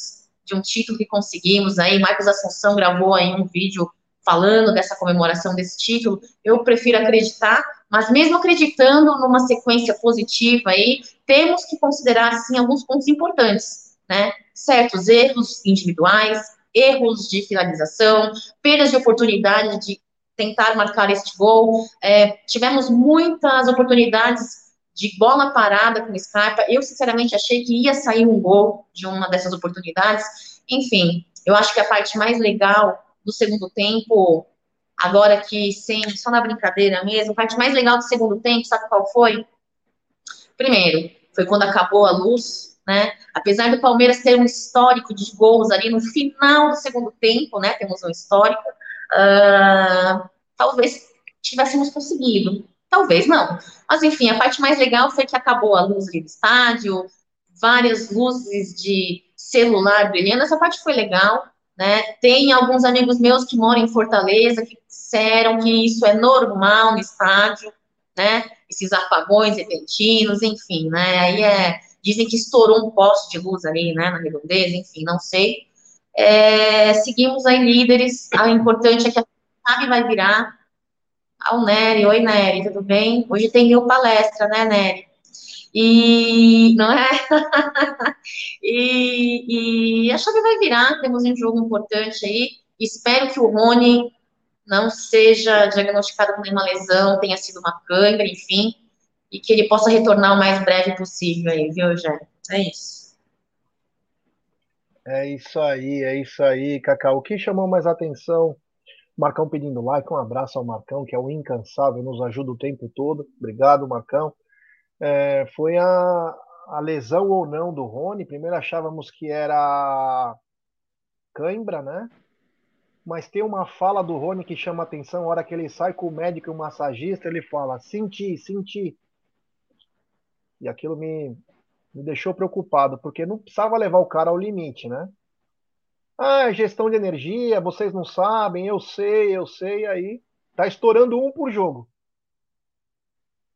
de um título que conseguimos aí, Marcos Assunção gravou aí um vídeo falando dessa comemoração desse título, eu prefiro acreditar, mas mesmo acreditando numa sequência positiva aí, temos que considerar, sim, alguns pontos importantes, né? Certos erros individuais, erros de finalização, perdas de oportunidade de tentar marcar este gol. É, tivemos muitas oportunidades de bola parada com Scarpa. Eu, sinceramente, achei que ia sair um gol de uma dessas oportunidades. Enfim, eu acho que a parte mais legal do segundo tempo, agora que sem, só na brincadeira mesmo, a parte mais legal do segundo tempo, sabe qual foi? Primeiro, foi quando acabou a luz, né? Apesar do Palmeiras ter um histórico de gols ali no final do segundo tempo, né? Temos um histórico. Uh, talvez tivéssemos conseguido. Talvez não. Mas, enfim, a parte mais legal foi que acabou a luz ali do estádio, várias luzes de celular brilhando. Essa parte foi legal, né? Tem alguns amigos meus que moram em Fortaleza que disseram que isso é normal no estádio, né? Esses apagões repentinos, enfim, né? Aí é. Dizem que estourou um poste de luz ali, né? Na redondeza, enfim, não sei. É, seguimos aí líderes. O importante é que a chave vai virar ao Nery. Oi, Nery, tudo bem? Hoje tem mil palestra, né, Nery? E não é? e, e a chave vai virar, temos um jogo importante aí. Espero que o Rony não seja diagnosticado com nenhuma lesão, tenha sido uma câimbra, enfim, e que ele possa retornar o mais breve possível aí, viu, Jé? É isso. É isso aí, é isso aí, Cacau. O que chamou mais atenção Marcão pedindo like, um abraço ao Marcão, que é o incansável, nos ajuda o tempo todo. Obrigado, Marcão. É, foi a, a lesão ou não do Rony. Primeiro achávamos que era cãibra, né? Mas tem uma fala do Rony que chama atenção. A hora que ele sai com o médico e o massagista, ele fala: senti, senti. E aquilo me, me deixou preocupado, porque não precisava levar o cara ao limite, né? Ah, gestão de energia, vocês não sabem, eu sei, eu sei, aí tá estourando um por jogo.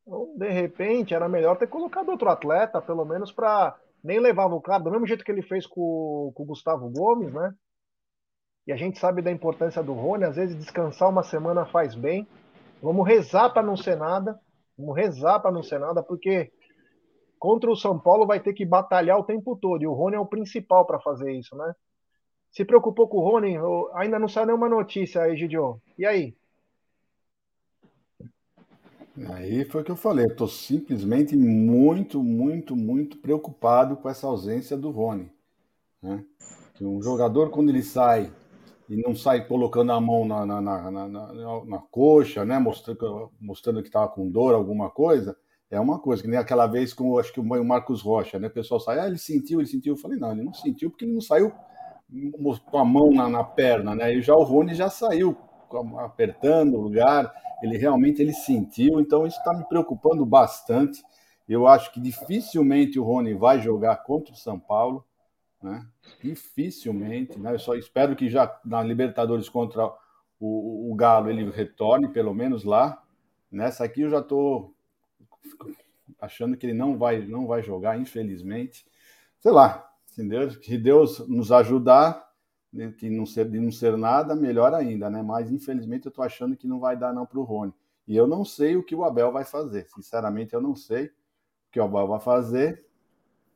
Então, de repente, era melhor ter colocado outro atleta, pelo menos para nem levar o cara, do mesmo jeito que ele fez com, com o Gustavo Gomes, né? E a gente sabe da importância do Rony, às vezes descansar uma semana faz bem. Vamos rezar para não ser nada. Vamos rezar para não ser nada, porque contra o São Paulo vai ter que batalhar o tempo todo. E o Rony é o principal para fazer isso, né? se preocupou com o Rony, ainda não saiu nenhuma notícia aí, Gidio. E aí? Aí foi o que eu falei, eu tô simplesmente muito, muito, muito preocupado com essa ausência do Rony. Né? Um jogador, quando ele sai e não sai colocando a mão na, na, na, na, na, na coxa, né? mostrando, mostrando que estava com dor, alguma coisa, é uma coisa, que nem aquela vez com acho que o Marcos Rocha, né? O pessoal sai, ah, ele sentiu, ele sentiu. Eu falei, não, ele não sentiu porque ele não saiu com a mão na, na, perna, né? E já o Rony já saiu apertando o lugar, ele realmente ele sentiu, então isso está me preocupando bastante. Eu acho que dificilmente o Rony vai jogar contra o São Paulo, né? Dificilmente, né? Eu só espero que já na Libertadores contra o, o Galo ele retorne, pelo menos lá. Nessa aqui eu já estou achando que ele não vai, não vai jogar, infelizmente. Sei lá, se se Deus nos ajudar, né, que não ser, de não ser nada, melhor ainda, né? Mas infelizmente eu estou achando que não vai dar não para o Rony. E eu não sei o que o Abel vai fazer. Sinceramente, eu não sei o que o Abel vai fazer.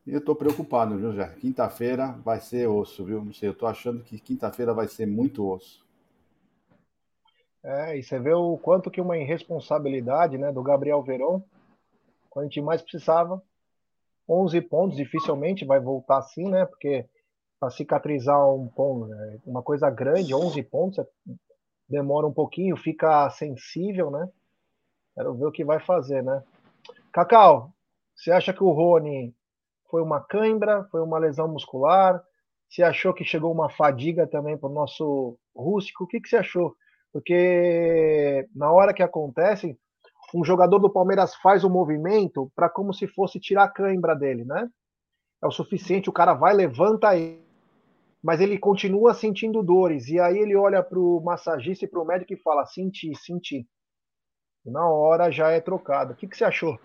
E eu estou preocupado, viu, Jé? Quinta-feira vai ser osso, viu? Não sei, eu estou achando que quinta-feira vai ser muito osso. É, e você vê o quanto que uma irresponsabilidade né, do Gabriel Verón, quando a gente mais precisava, 11 pontos, dificilmente vai voltar assim, né? Porque para cicatrizar um ponto, né? uma coisa grande, 11 pontos, demora um pouquinho, fica sensível, né? Quero ver o que vai fazer, né? Cacau, você acha que o Rony foi uma cãibra, foi uma lesão muscular? Você achou que chegou uma fadiga também para o nosso rústico? O que, que você achou? Porque na hora que acontece, um jogador do Palmeiras faz o movimento para como se fosse tirar a cãibra dele, né? É o suficiente, o cara vai, levanta ele, mas ele continua sentindo dores. E aí ele olha para o massagista e para o médico e fala: senti, senti. Na hora já é trocado. O que, que você achou?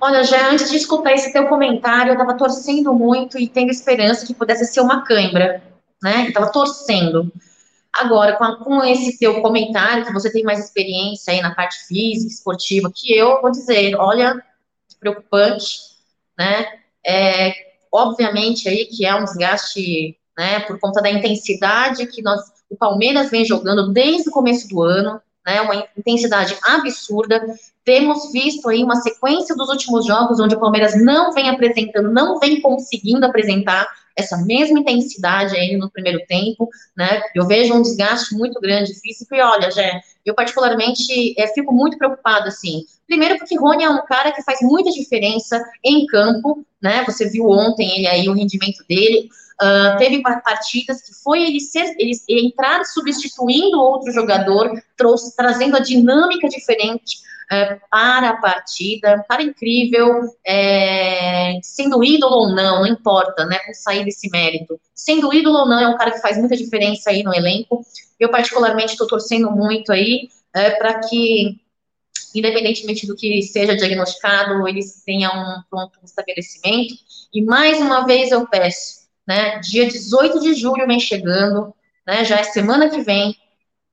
Olha, já antes de escutar esse teu comentário, eu estava torcendo muito e tendo esperança que pudesse ser uma cãibra, né? Estava torcendo. Agora, com, com, esse teu comentário, que você tem mais experiência aí na parte física, esportiva, que eu vou dizer, olha, preocupante, né? É, obviamente aí que é um desgaste, né, por conta da intensidade que nós, o Palmeiras vem jogando desde o começo do ano, né, uma intensidade absurda. Temos visto aí uma sequência dos últimos jogos onde o Palmeiras não vem apresentando, não vem conseguindo apresentar essa mesma intensidade aí no primeiro tempo, né? Eu vejo um desgaste muito grande físico e olha, Jé, eu particularmente é, fico muito preocupado assim. Primeiro porque Rony é um cara que faz muita diferença em campo, né? Você viu ontem ele aí o rendimento dele. Uh, teve partidas que foi ele, ser, ele entrar substituindo outro jogador, trouxe, trazendo a dinâmica diferente uh, para a partida, para incrível, é, sendo ídolo ou não, não importa, né, por sair desse mérito. Sendo ídolo ou não, é um cara que faz muita diferença aí no elenco. Eu, particularmente, estou torcendo muito aí é, para que independentemente do que seja diagnosticado, eles tenham um pronto estabelecimento. E mais uma vez eu peço, né? Dia 18 de julho vem chegando, né? Já é semana que vem.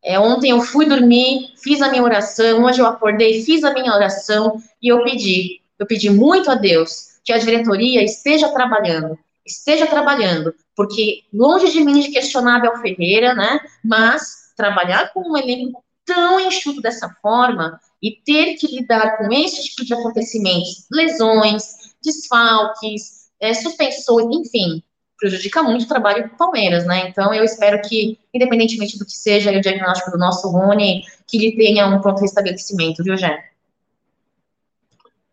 É, ontem eu fui dormir, fiz a minha oração, hoje eu acordei, fiz a minha oração e eu pedi, eu pedi muito a Deus que a diretoria esteja trabalhando, esteja trabalhando, porque longe de mim de questionar Abel Ferreira, né? Mas trabalhar com um elenco tão enxuto dessa forma e ter que lidar com esse tipo de acontecimentos, lesões, desfalques, é, suspensões, enfim, prejudica muito o trabalho do Palmeiras, né? Então eu espero que, independentemente do que seja o diagnóstico do nosso Rony, que ele tenha um pronto restabelecimento, viu, Jé?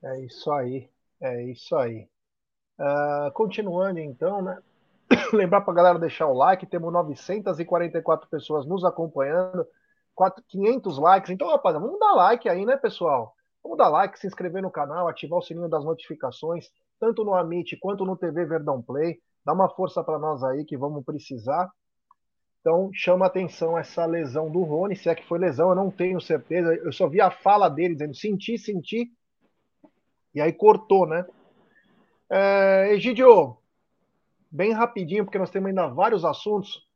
É isso aí, é isso aí. Uh, continuando então, né? Lembrar para a galera deixar o like, temos 944 pessoas nos acompanhando, 500 likes. Então, rapaz, vamos dar like aí, né, pessoal? Vamos dar like, se inscrever no canal, ativar o sininho das notificações, tanto no Amit quanto no TV Verdão Play. Dá uma força para nós aí que vamos precisar. Então, chama atenção essa lesão do Rony, se é que foi lesão, eu não tenho certeza. Eu só vi a fala dele dizendo senti, senti. E aí cortou, né? É, Egidio, bem rapidinho, porque nós temos ainda vários assuntos.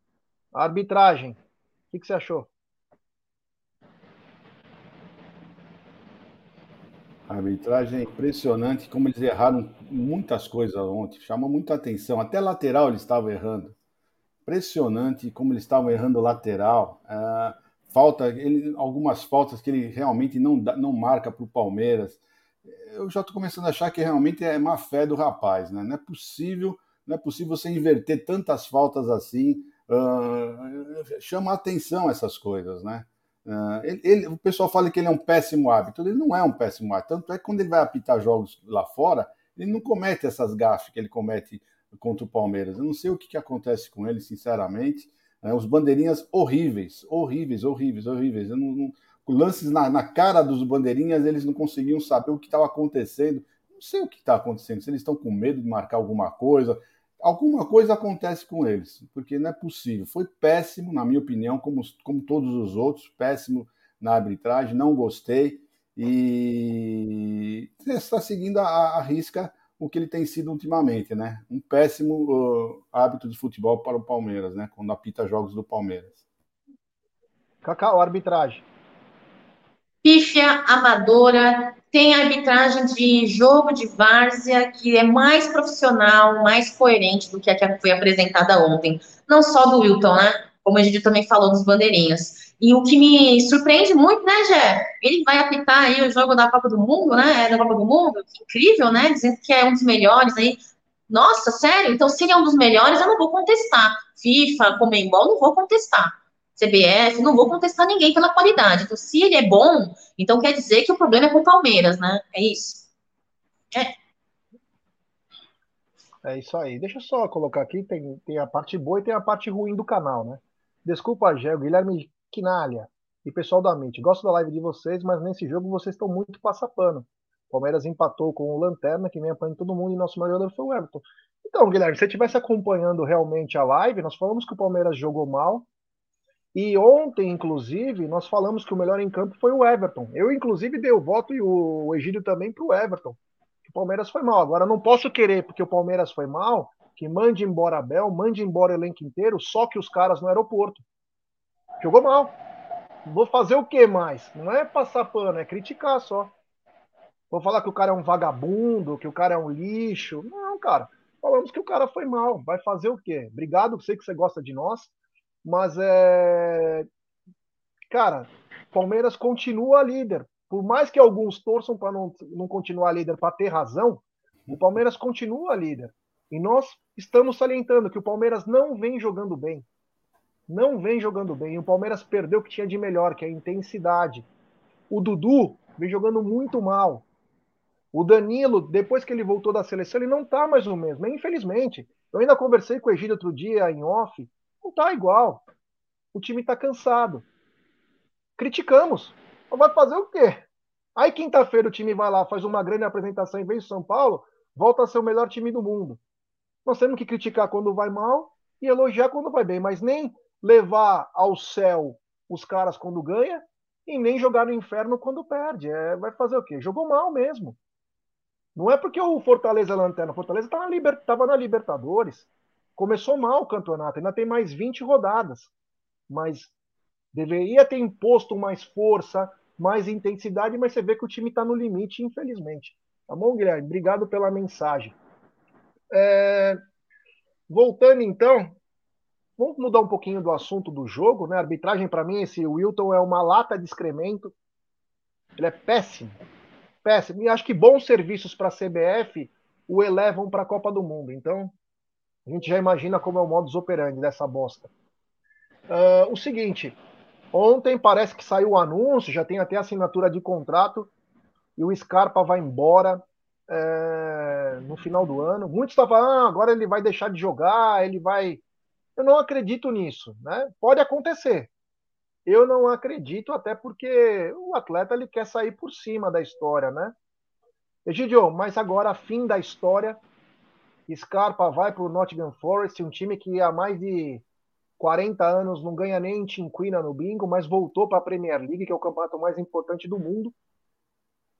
A arbitragem, o que, que você achou? A arbitragem é impressionante como eles erraram muitas coisas ontem, chamou muita atenção. Até lateral eles estavam errando. Impressionante como eles estavam errando lateral. Uh, falta ele, algumas faltas que ele realmente não, não marca para o Palmeiras. Eu já estou começando a achar que realmente é má fé do rapaz, né? Não é possível, não é possível você inverter tantas faltas assim. Uh, chama atenção essas coisas, né? Uh, ele, ele, o pessoal fala que ele é um péssimo árbitro. Ele não é um péssimo árbitro. Tanto é que quando ele vai apitar jogos lá fora, ele não comete essas gafes que ele comete contra o Palmeiras. Eu não sei o que, que acontece com ele, sinceramente. Uh, os bandeirinhas horríveis, horríveis, horríveis, horríveis. Não, não, lances na, na, cara dos bandeirinhas, eles não conseguiam saber o que estava acontecendo. Não sei o que está acontecendo. Se eles estão com medo de marcar alguma coisa, alguma coisa acontece com eles, porque não é possível. Foi péssimo, na minha opinião, como, como todos os outros, péssimo na arbitragem, não gostei. E está seguindo a, a risca o que ele tem sido ultimamente, né? Um péssimo uh, hábito de futebol para o Palmeiras, né? Quando apita jogos do Palmeiras. Cacau, arbitragem pífia, amadora, tem arbitragem de jogo de várzea que é mais profissional, mais coerente do que a que foi apresentada ontem. Não só do Wilton, né? Como a gente também falou dos bandeirinhas. E o que me surpreende muito, né, Gé? Ele vai apitar aí o jogo da Copa do Mundo, né? É da Copa do Mundo, que incrível, né? Dizendo que é um dos melhores aí. Nossa, sério? Então, se ele é um dos melhores, eu não vou contestar. FIFA, Comembol, não vou contestar. CBF, não vou contestar ninguém pela qualidade. Então, se ele é bom, então quer dizer que o problema é com o Palmeiras, né? É isso. É. É isso aí. Deixa eu só colocar aqui, tem, tem a parte boa e tem a parte ruim do canal, né? Desculpa, Gé, Guilherme Quinalha e pessoal da Mint. Gosto da live de vocês, mas nesse jogo vocês estão muito passapano. Palmeiras empatou com o Lanterna, que vem apanhando todo mundo, e nosso maior jogador foi o Everton. Então, Guilherme, se você estivesse acompanhando realmente a live, nós falamos que o Palmeiras jogou mal, e ontem, inclusive, nós falamos que o melhor em campo foi o Everton. Eu, inclusive, dei o voto e o Egídio também para o Everton. O Palmeiras foi mal. Agora, não posso querer, porque o Palmeiras foi mal, que mande embora Abel, mande embora o elenco inteiro, só que os caras no aeroporto. Jogou mal. Vou fazer o que mais? Não é passar pano, é criticar só. Vou falar que o cara é um vagabundo, que o cara é um lixo. Não, cara. Falamos que o cara foi mal. Vai fazer o quê? Obrigado, sei que você gosta de nós. Mas é. Cara, Palmeiras continua líder. Por mais que alguns torçam para não, não continuar líder para ter razão, o Palmeiras continua líder. E nós estamos salientando que o Palmeiras não vem jogando bem. Não vem jogando bem. E o Palmeiras perdeu o que tinha de melhor, que é a intensidade. O Dudu vem jogando muito mal. O Danilo, depois que ele voltou da seleção, ele não tá mais o mesmo, infelizmente. Eu ainda conversei com o Egídio outro dia em off, não tá igual. O time tá cansado. Criticamos. Vai fazer o quê? Aí quinta-feira o time vai lá, faz uma grande apresentação e vem São Paulo, volta a ser o melhor time do mundo. Nós temos que criticar quando vai mal e elogiar quando vai bem, mas nem levar ao céu os caras quando ganha e nem jogar no inferno quando perde. É, vai fazer o quê? Jogou mal mesmo. Não é porque o Fortaleza é lanterna. O Fortaleza estava na, Liber... na Libertadores. Começou mal o campeonato. Ainda tem mais 20 rodadas. Mas deveria ter imposto mais força, mais intensidade. Mas você vê que o time está no limite, infelizmente. Tá bom, Guilherme? Obrigado pela mensagem. É... Voltando então, vamos mudar um pouquinho do assunto do jogo, né? A arbitragem, para mim, esse Wilton é uma lata de excremento. Ele é péssimo péssimo. E acho que bons serviços para a CBF o elevam para a Copa do Mundo. Então, a gente já imagina como é o modus operandi dessa bosta. Uh, o seguinte, ontem parece que saiu o anúncio, já tem até assinatura de contrato, e o Scarpa vai embora é, no final do ano. Muitos estavam falando, ah, agora ele vai deixar de jogar, ele vai. Eu não acredito nisso, né? Pode acontecer, eu não acredito, até porque o atleta ele quer sair por cima da história, né? Egidio, mas agora, fim da história, Scarpa vai para o Nottingham Forest, um time que há mais de 40 anos não ganha nem Tinquina no bingo, mas voltou para a Premier League, que é o campeonato mais importante do mundo.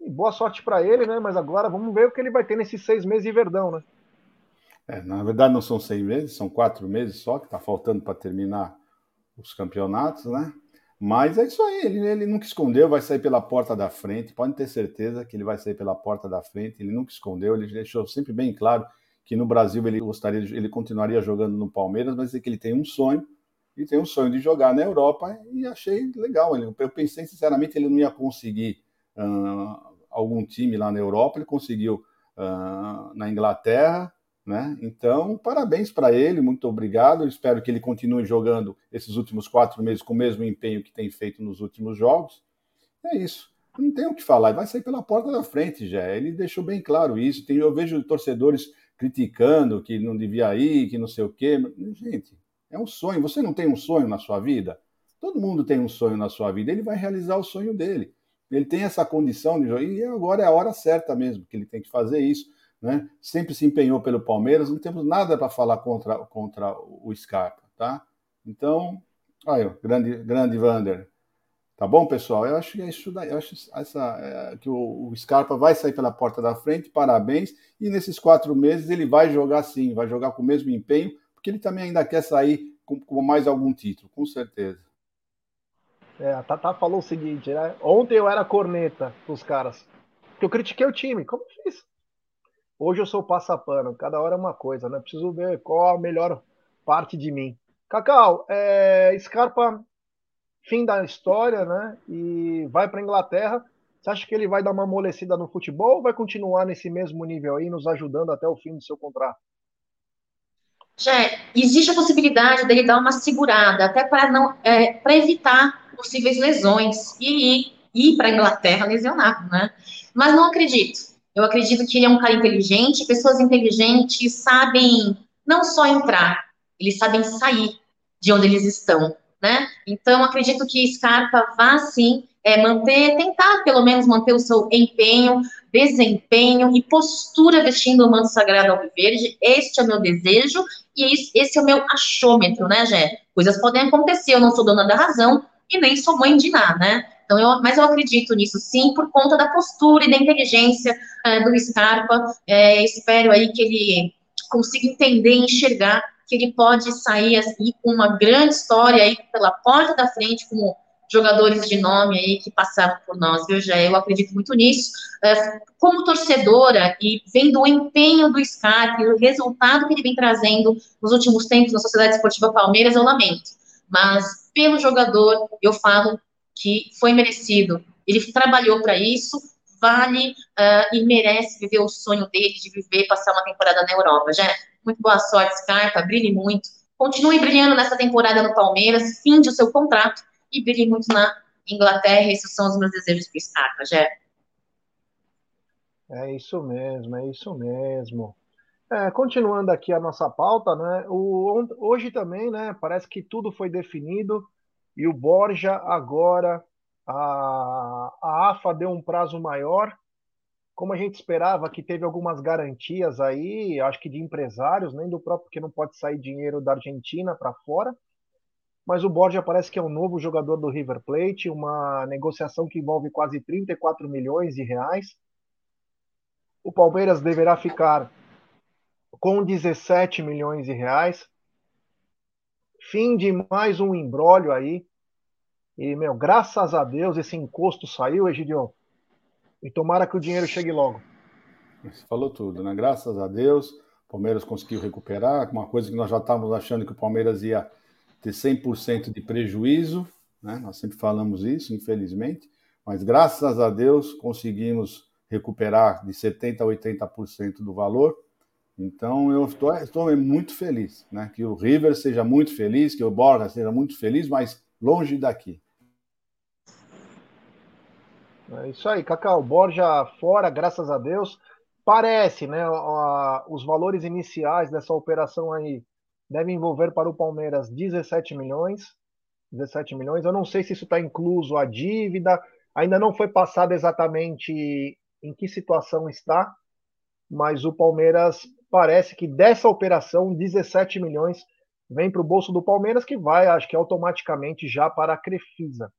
E boa sorte para ele, né? Mas agora vamos ver o que ele vai ter nesses seis meses de Verdão, né? É, na verdade não são seis meses, são quatro meses só que está faltando para terminar os campeonatos, né? Mas é isso aí, ele, ele nunca escondeu, vai sair pela porta da frente, pode ter certeza que ele vai sair pela porta da frente, ele nunca escondeu, ele deixou sempre bem claro que no Brasil ele gostaria, de, ele continuaria jogando no Palmeiras, mas é que ele tem um sonho, e tem um sonho de jogar na Europa, e achei legal, eu pensei sinceramente ele não ia conseguir uh, algum time lá na Europa, ele conseguiu uh, na Inglaterra, né? Então, parabéns para ele, muito obrigado. espero que ele continue jogando esses últimos quatro meses com o mesmo empenho que tem feito nos últimos jogos. É isso. Não tem o que falar, vai sair pela porta da frente já. Ele deixou bem claro isso. Tem, eu vejo torcedores criticando que não devia ir, que não sei o quê. Gente, é um sonho. Você não tem um sonho na sua vida? Todo mundo tem um sonho na sua vida. Ele vai realizar o sonho dele. Ele tem essa condição de. E agora é a hora certa mesmo que ele tem que fazer isso né? Sempre se empenhou pelo Palmeiras, não temos nada para falar contra, contra o Scarpa, tá? Então, aí, grande, grande Vander. Tá bom, pessoal? Eu acho que é isso daí. Eu acho essa, é, que o, o, Scarpa vai sair pela porta da frente, parabéns. E nesses quatro meses ele vai jogar sim, vai jogar com o mesmo empenho, porque ele também ainda quer sair com, com mais algum título, com certeza. É, a Tata falou o seguinte, né? Ontem eu era corneta dos caras. Que eu critiquei o time. Como fiz? Hoje eu sou passapano, cada hora é uma coisa, né? Preciso ver qual a melhor parte de mim. Cacau, é, Scarpa, fim da história, né? E vai para Inglaterra. Você acha que ele vai dar uma amolecida no futebol ou vai continuar nesse mesmo nível aí, nos ajudando até o fim do seu contrato? Já existe a possibilidade dele dar uma segurada, até para não é, para evitar possíveis lesões e ir, ir para a Inglaterra lesionado, né? Mas não acredito. Eu acredito que ele é um cara inteligente, pessoas inteligentes sabem não só entrar, eles sabem sair de onde eles estão, né? Então, acredito que Scarpa vá, sim, é, manter, tentar pelo menos manter o seu empenho, desempenho e postura vestindo o manto sagrado alviverde. Este é o meu desejo e esse é o meu achômetro, né, Jé? Coisas podem acontecer, eu não sou dona da razão e nem sou mãe de nada, né? Então, eu, mas eu acredito nisso sim, por conta da postura e da inteligência uh, do Scarpa. É, espero aí que ele consiga entender e enxergar que ele pode sair assim, com uma grande história aí pela porta da frente, como jogadores de nome aí que passaram por nós, viu, Jé? Eu acredito muito nisso. É, como torcedora e vendo o empenho do Scarpe, o resultado que ele vem trazendo nos últimos tempos na Sociedade Esportiva Palmeiras, eu lamento. Mas pelo jogador, eu falo que foi merecido. Ele trabalhou para isso, vale uh, e merece viver o sonho dele de viver, passar uma temporada na Europa. Já muito boa sorte, Scarpa, brilhe muito. Continue brilhando nessa temporada no Palmeiras, finde o seu contrato e brilhe muito na Inglaterra. Esses são os meus desejos para Scarpa, Jé. É isso mesmo, é isso mesmo. É, continuando aqui a nossa pauta, né? O, hoje também, né? Parece que tudo foi definido e o Borja agora a, a AFA deu um prazo maior, como a gente esperava, que teve algumas garantias aí, acho que de empresários, nem do próprio, porque não pode sair dinheiro da Argentina para fora. Mas o Borja parece que é um novo jogador do River Plate, uma negociação que envolve quase 34 milhões de reais. O Palmeiras deverá ficar com 17 milhões de reais. Fim de mais um embrólio aí. E, meu, graças a Deus esse encosto saiu, Egidio. E tomara que o dinheiro chegue logo. Você falou tudo, né? Graças a Deus, o Palmeiras conseguiu recuperar. Uma coisa que nós já estávamos achando que o Palmeiras ia ter 100% de prejuízo, né? Nós sempre falamos isso, infelizmente. Mas graças a Deus conseguimos recuperar de 70% a 80% do valor. Então eu estou, estou muito feliz, né? Que o River seja muito feliz, que o Borja seja muito feliz, mas longe daqui. É isso aí, Cacau. Borja fora, graças a Deus. Parece, né? Os valores iniciais dessa operação aí devem envolver para o Palmeiras 17 milhões. 17 milhões. Eu não sei se isso está incluso a dívida. Ainda não foi passado exatamente em que situação está, mas o Palmeiras parece que dessa operação 17 milhões vem para o bolso do Palmeiras, que vai, acho que automaticamente já para a Crefisa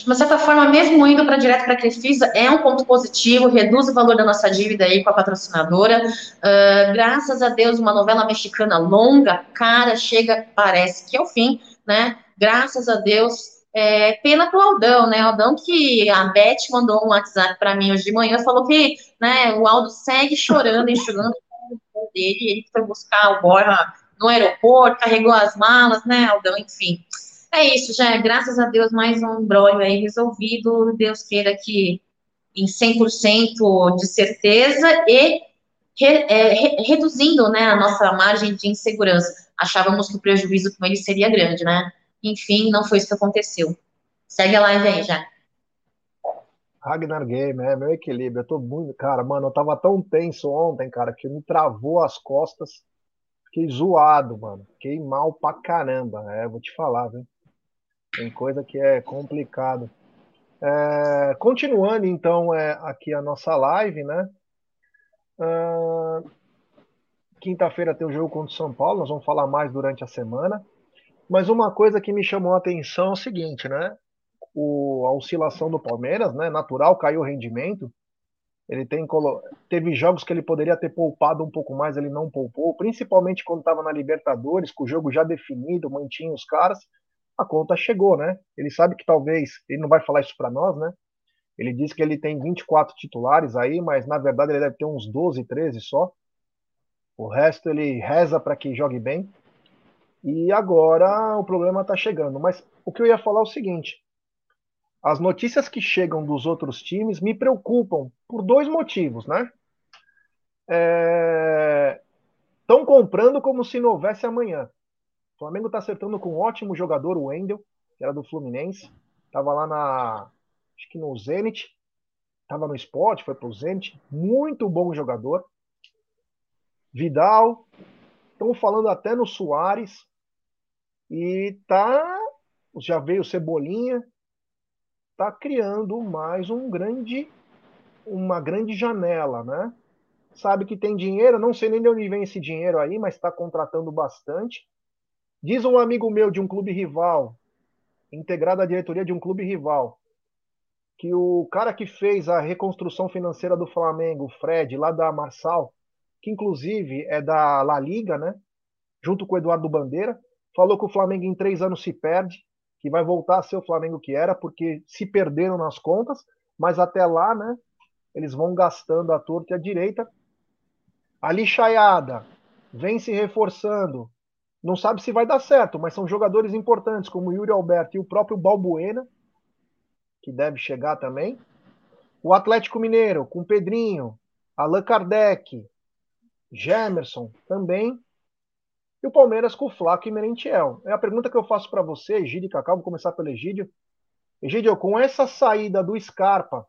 de uma certa forma, mesmo indo para direto para a Crefisa, é um ponto positivo, reduz o valor da nossa dívida aí com a patrocinadora. Uh, graças a Deus, uma novela mexicana longa, cara, chega, parece que é o fim, né? Graças a Deus. É, pena pro Aldão, né? Aldão que a Beth mandou um WhatsApp para mim hoje de manhã, falou que né, o Aldo segue chorando, enxugando o dele, ele foi buscar o Borja no aeroporto, carregou as malas, né, Aldão, enfim. É isso, já graças a Deus mais um brolho aí resolvido. Deus queira que em 100% de certeza e re, é, re, reduzindo né, a nossa margem de insegurança. Achávamos que o prejuízo com ele seria grande, né? Enfim, não foi isso que aconteceu. Segue a live aí já. Ragnar Game, é meu equilíbrio. Eu tô muito. Cara, mano, eu tava tão tenso ontem, cara, que me travou as costas. Fiquei zoado, mano. Fiquei mal pra caramba. É, vou te falar, viu? Tem coisa que é complicado. É, continuando então é, aqui a nossa live, né? Uh, Quinta-feira tem o jogo contra o São Paulo, nós vamos falar mais durante a semana. Mas uma coisa que me chamou a atenção é o seguinte, né? O, a oscilação do Palmeiras, né? Natural, caiu o rendimento. Ele tem teve jogos que ele poderia ter poupado um pouco mais, ele não poupou, principalmente quando estava na Libertadores, com o jogo já definido, mantinha os caras a conta chegou, né? Ele sabe que talvez, ele não vai falar isso para nós, né? Ele diz que ele tem 24 titulares aí, mas na verdade ele deve ter uns 12, 13 só. O resto ele reza para que jogue bem. E agora o problema está chegando. Mas o que eu ia falar é o seguinte: as notícias que chegam dos outros times me preocupam por dois motivos, né? Estão é... comprando como se não houvesse amanhã. O Flamengo está acertando com um ótimo jogador, o Wendel, que era do Fluminense. Tava lá na. Acho que no Zenit. Tava no esporte, foi pro Zenit. Muito bom jogador. Vidal. Estão falando até no Soares. E tá. Já veio Cebolinha. Tá criando mais um grande. Uma grande janela, né? Sabe que tem dinheiro, não sei nem de onde vem esse dinheiro aí, mas está contratando bastante. Diz um amigo meu de um clube rival, integrado à diretoria de um clube rival, que o cara que fez a reconstrução financeira do Flamengo, o Fred, lá da Marçal, que inclusive é da La Liga, né? junto com o Eduardo Bandeira. Falou que o Flamengo em três anos se perde, que vai voltar a ser o Flamengo que era, porque se perderam nas contas, mas até lá, né, eles vão gastando a torta e a direita. A lixaiada vem se reforçando, não sabe se vai dar certo, mas são jogadores importantes, como o Yuri Alberto e o próprio Balbuena, que deve chegar também. O Atlético Mineiro, com Pedrinho, Allan Kardec, Gemerson também. E o Palmeiras com o Flaco e Merentiel. É a pergunta que eu faço para você, Egídio e Cacau, vou começar pelo Egídio. Egídio, com essa saída do Scarpa,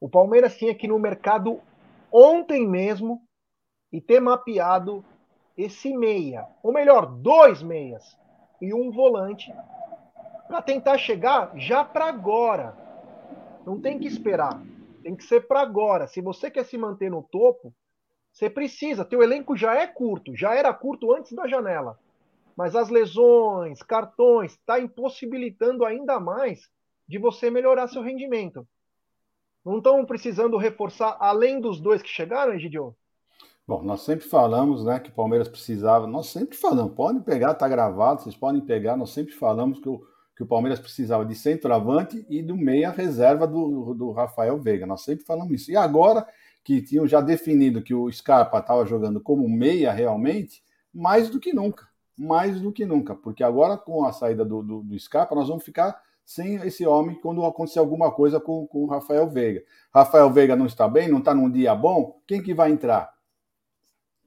o Palmeiras tinha que ir no mercado ontem mesmo e ter mapeado esse meia, ou melhor, dois meias e um volante para tentar chegar já para agora. Não tem que esperar, tem que ser para agora. Se você quer se manter no topo, você precisa. Teu elenco já é curto, já era curto antes da janela. Mas as lesões, cartões, está impossibilitando ainda mais de você melhorar seu rendimento. Não estão precisando reforçar além dos dois que chegaram, Egidio? Bom, nós sempre falamos né, que o Palmeiras precisava, nós sempre falamos, podem pegar, está gravado, vocês podem pegar, nós sempre falamos que o, que o Palmeiras precisava de centroavante e do meia reserva do, do Rafael Veiga. Nós sempre falamos isso. E agora que tinham já definido que o Scarpa estava jogando como meia realmente, mais do que nunca. Mais do que nunca. Porque agora, com a saída do, do, do Scarpa, nós vamos ficar sem esse homem quando acontecer alguma coisa com, com o Rafael Veiga. Rafael Veiga não está bem, não está num dia bom, quem que vai entrar?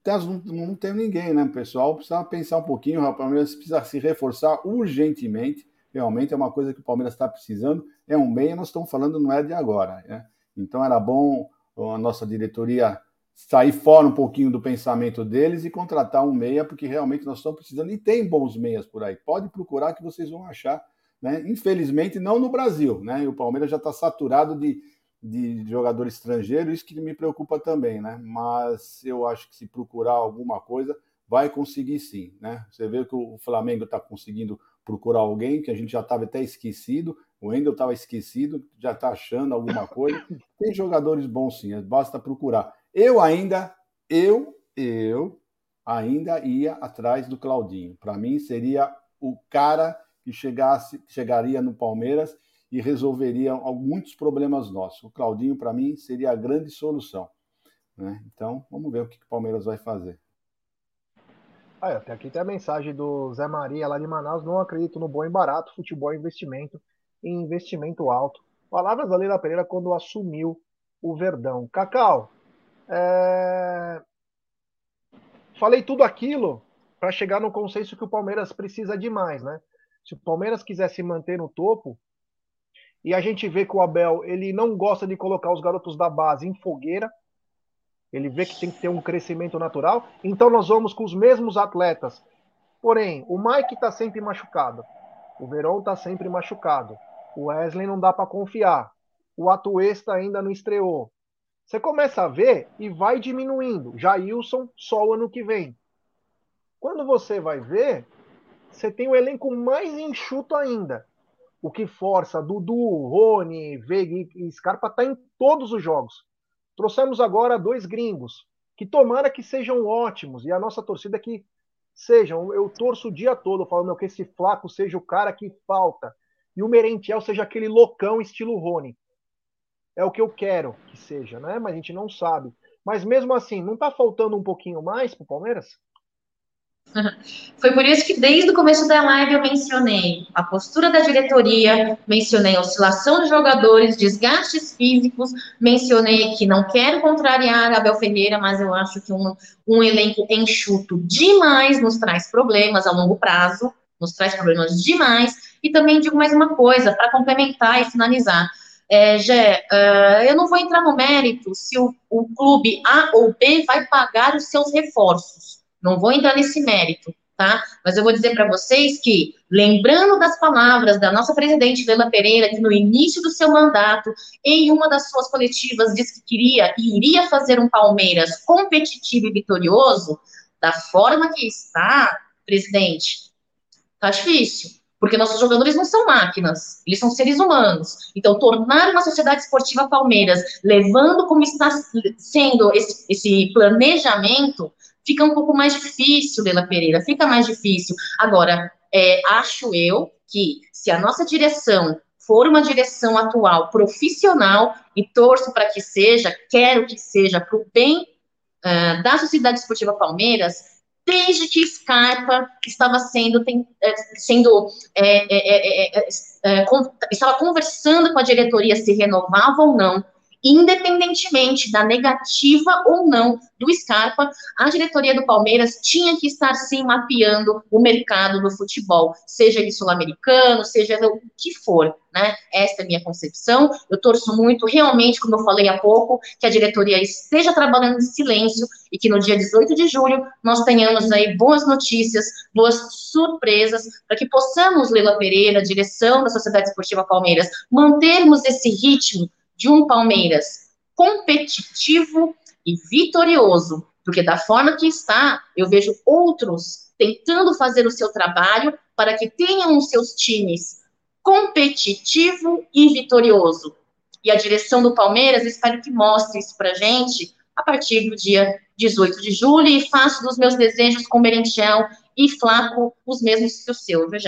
Não, não tem ninguém, né? Pessoal precisa pensar um pouquinho, o Palmeiras precisa se reforçar urgentemente. Realmente é uma coisa que o Palmeiras está precisando. É um meia, nós estamos falando, não é de agora. Né? Então era bom a nossa diretoria sair fora um pouquinho do pensamento deles e contratar um meia, porque realmente nós estamos precisando. E tem bons meias por aí. Pode procurar que vocês vão achar. Né? Infelizmente, não no Brasil. Né? E o Palmeiras já está saturado de de jogador estrangeiro, isso que me preocupa também, né? Mas eu acho que se procurar alguma coisa, vai conseguir sim, né? Você vê que o Flamengo está conseguindo procurar alguém que a gente já estava até esquecido, o Wendel estava esquecido, já está achando alguma coisa. Tem jogadores bons sim, basta procurar. Eu ainda, eu, eu ainda ia atrás do Claudinho. Para mim seria o cara que chegasse, chegaria no Palmeiras e resolveria muitos problemas nossos. O Claudinho, para mim, seria a grande solução. Né? Então, vamos ver o que o Palmeiras vai fazer. Ah, até aqui tem a mensagem do Zé Maria lá de Manaus. Não acredito no bom e barato, futebol é investimento e investimento alto. Palavras da Leila Pereira quando assumiu o Verdão. Cacau, é... falei tudo aquilo para chegar no consenso que o Palmeiras precisa demais, né? Se o Palmeiras quiser se manter no topo, e a gente vê que o Abel ele não gosta de colocar os garotos da base em fogueira. Ele vê que tem que ter um crescimento natural. Então nós vamos com os mesmos atletas. Porém, o Mike está sempre machucado. O Verón está sempre machucado. O Wesley não dá para confiar. O Atuesta ainda não estreou. Você começa a ver e vai diminuindo. Jailson só o ano que vem. Quando você vai ver, você tem o elenco mais enxuto ainda o que força Dudu, Rony, Veiga e Scarpa tá em todos os jogos. Trouxemos agora dois gringos, que tomara que sejam ótimos, e a nossa torcida é que sejam. Eu torço o dia todo falando que esse Flaco seja o cara que falta, e o Merentiel seja aquele loucão estilo Rony. É o que eu quero que seja, né? Mas a gente não sabe. Mas mesmo assim, não tá faltando um pouquinho mais pro Palmeiras? Foi por isso que desde o começo da live eu mencionei a postura da diretoria, mencionei a oscilação de jogadores, desgastes físicos, mencionei que não quero contrariar Abel Ferreira, mas eu acho que um, um elenco enxuto demais nos traz problemas a longo prazo, nos traz problemas demais, e também digo mais uma coisa, para complementar e finalizar. É, Gé, uh, eu não vou entrar no mérito se o, o clube A ou B vai pagar os seus reforços não vou entrar nesse mérito, tá? Mas eu vou dizer para vocês que, lembrando das palavras da nossa presidente Leila Pereira, que no início do seu mandato, em uma das suas coletivas, disse que queria e iria fazer um Palmeiras competitivo e vitorioso, da forma que está, presidente, tá difícil porque nossos jogadores não são máquinas, eles são seres humanos. Então, tornar uma sociedade esportiva Palmeiras, levando como está sendo esse, esse planejamento, fica um pouco mais difícil, Leila Pereira, fica mais difícil. Agora, é, acho eu que se a nossa direção for uma direção atual profissional, e torço para que seja, quero que seja para o bem uh, da Sociedade Esportiva Palmeiras, desde que Scarpa estava sendo, tem, é, sendo é, é, é, estava conversando com a diretoria se renovava ou não, independentemente da negativa ou não do Scarpa, a diretoria do Palmeiras tinha que estar sim mapeando o mercado do futebol, seja ele sul-americano, seja o que for, né? Esta é a minha concepção. Eu torço muito, realmente, como eu falei há pouco, que a diretoria esteja trabalhando em silêncio e que no dia 18 de julho nós tenhamos aí boas notícias, boas surpresas, para que possamos, Leila Pereira, direção da Sociedade Esportiva Palmeiras, mantermos esse ritmo de um Palmeiras competitivo e vitorioso, porque da forma que está, eu vejo outros tentando fazer o seu trabalho para que tenham os seus times competitivo e vitorioso. E a direção do Palmeiras, espero que mostre isso para gente a partir do dia 18 de julho e faço dos meus desejos com Merentiel e Flaco os mesmos que o seu, viu,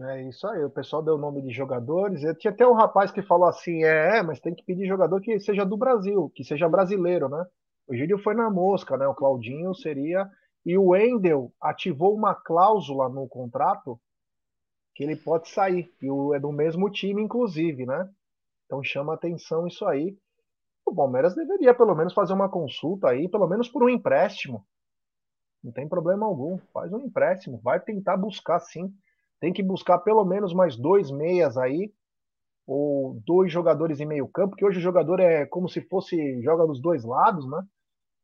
é isso aí, o pessoal deu o nome de jogadores. Eu tinha até um rapaz que falou assim: é, é, mas tem que pedir jogador que seja do Brasil, que seja brasileiro, né? O Gílio foi na mosca, né? O Claudinho seria. E o Wendel ativou uma cláusula no contrato que ele pode sair. E o, é do mesmo time, inclusive, né? Então chama atenção isso aí. O Palmeiras deveria pelo menos fazer uma consulta aí, pelo menos por um empréstimo. Não tem problema algum. Faz um empréstimo. Vai tentar buscar sim tem que buscar pelo menos mais dois meias aí, ou dois jogadores em meio campo, que hoje o jogador é como se fosse joga dos dois lados, né?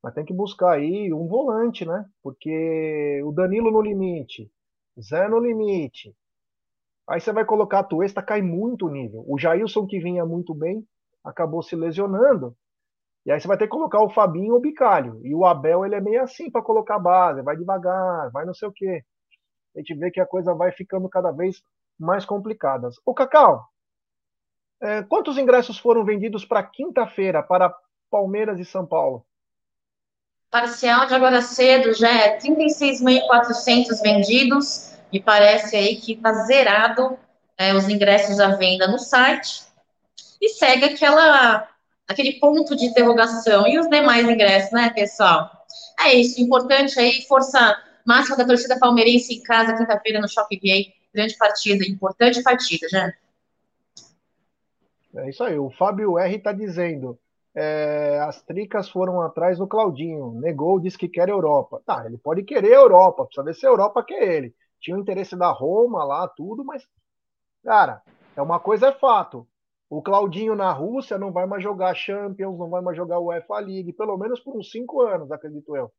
Mas tem que buscar aí um volante, né? Porque o Danilo no limite, Zé no limite. Aí você vai colocar a Tuesta, cai muito o nível. O Jailson, que vinha muito bem, acabou se lesionando. E aí você vai ter que colocar o Fabinho ou o Bicalho. E o Abel, ele é meio assim para colocar base, vai devagar, vai não sei o quê a gente vê que a coisa vai ficando cada vez mais complicada. O Cacau, é, quantos ingressos foram vendidos para quinta-feira para Palmeiras e São Paulo? Parcial de agora cedo já é 36.400 vendidos e parece aí que está zerado é, os ingressos à venda no site e segue aquela aquele ponto de interrogação e os demais ingressos, né, pessoal? É isso, importante aí, força máxima da torcida palmeirense em casa, quinta-feira, no Shopping VA. Grande partida, importante partida, já. É isso aí. O Fábio R está dizendo. É, as tricas foram atrás do Claudinho. Negou, disse que quer Europa. Tá, ele pode querer Europa, precisa ver se a Europa quer ele. Tinha o interesse da Roma lá, tudo, mas, cara, é uma coisa é fato. O Claudinho na Rússia não vai mais jogar Champions, não vai mais jogar UEFA League, pelo menos por uns cinco anos, acredito eu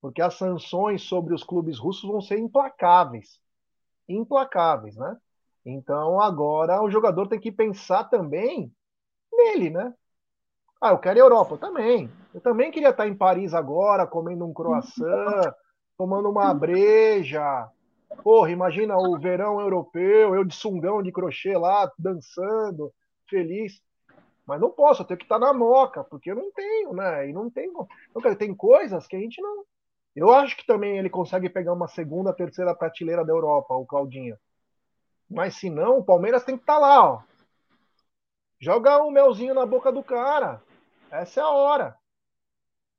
porque as sanções sobre os clubes russos vão ser implacáveis. Implacáveis, né? Então agora o jogador tem que pensar também nele, né? Ah, eu quero a Europa eu também. Eu também queria estar em Paris agora, comendo um croissant, tomando uma breja. Porra, imagina o verão europeu, eu de sungão de crochê lá, dançando, feliz. Mas não posso, eu tenho que estar na moca, porque eu não tenho, né? E não tenho. Então, tem coisas que a gente não, eu acho que também ele consegue pegar uma segunda, terceira prateleira da Europa, o Claudinho. Mas se não, o Palmeiras tem que estar tá lá, ó. Joga um melzinho na boca do cara. Essa é a hora.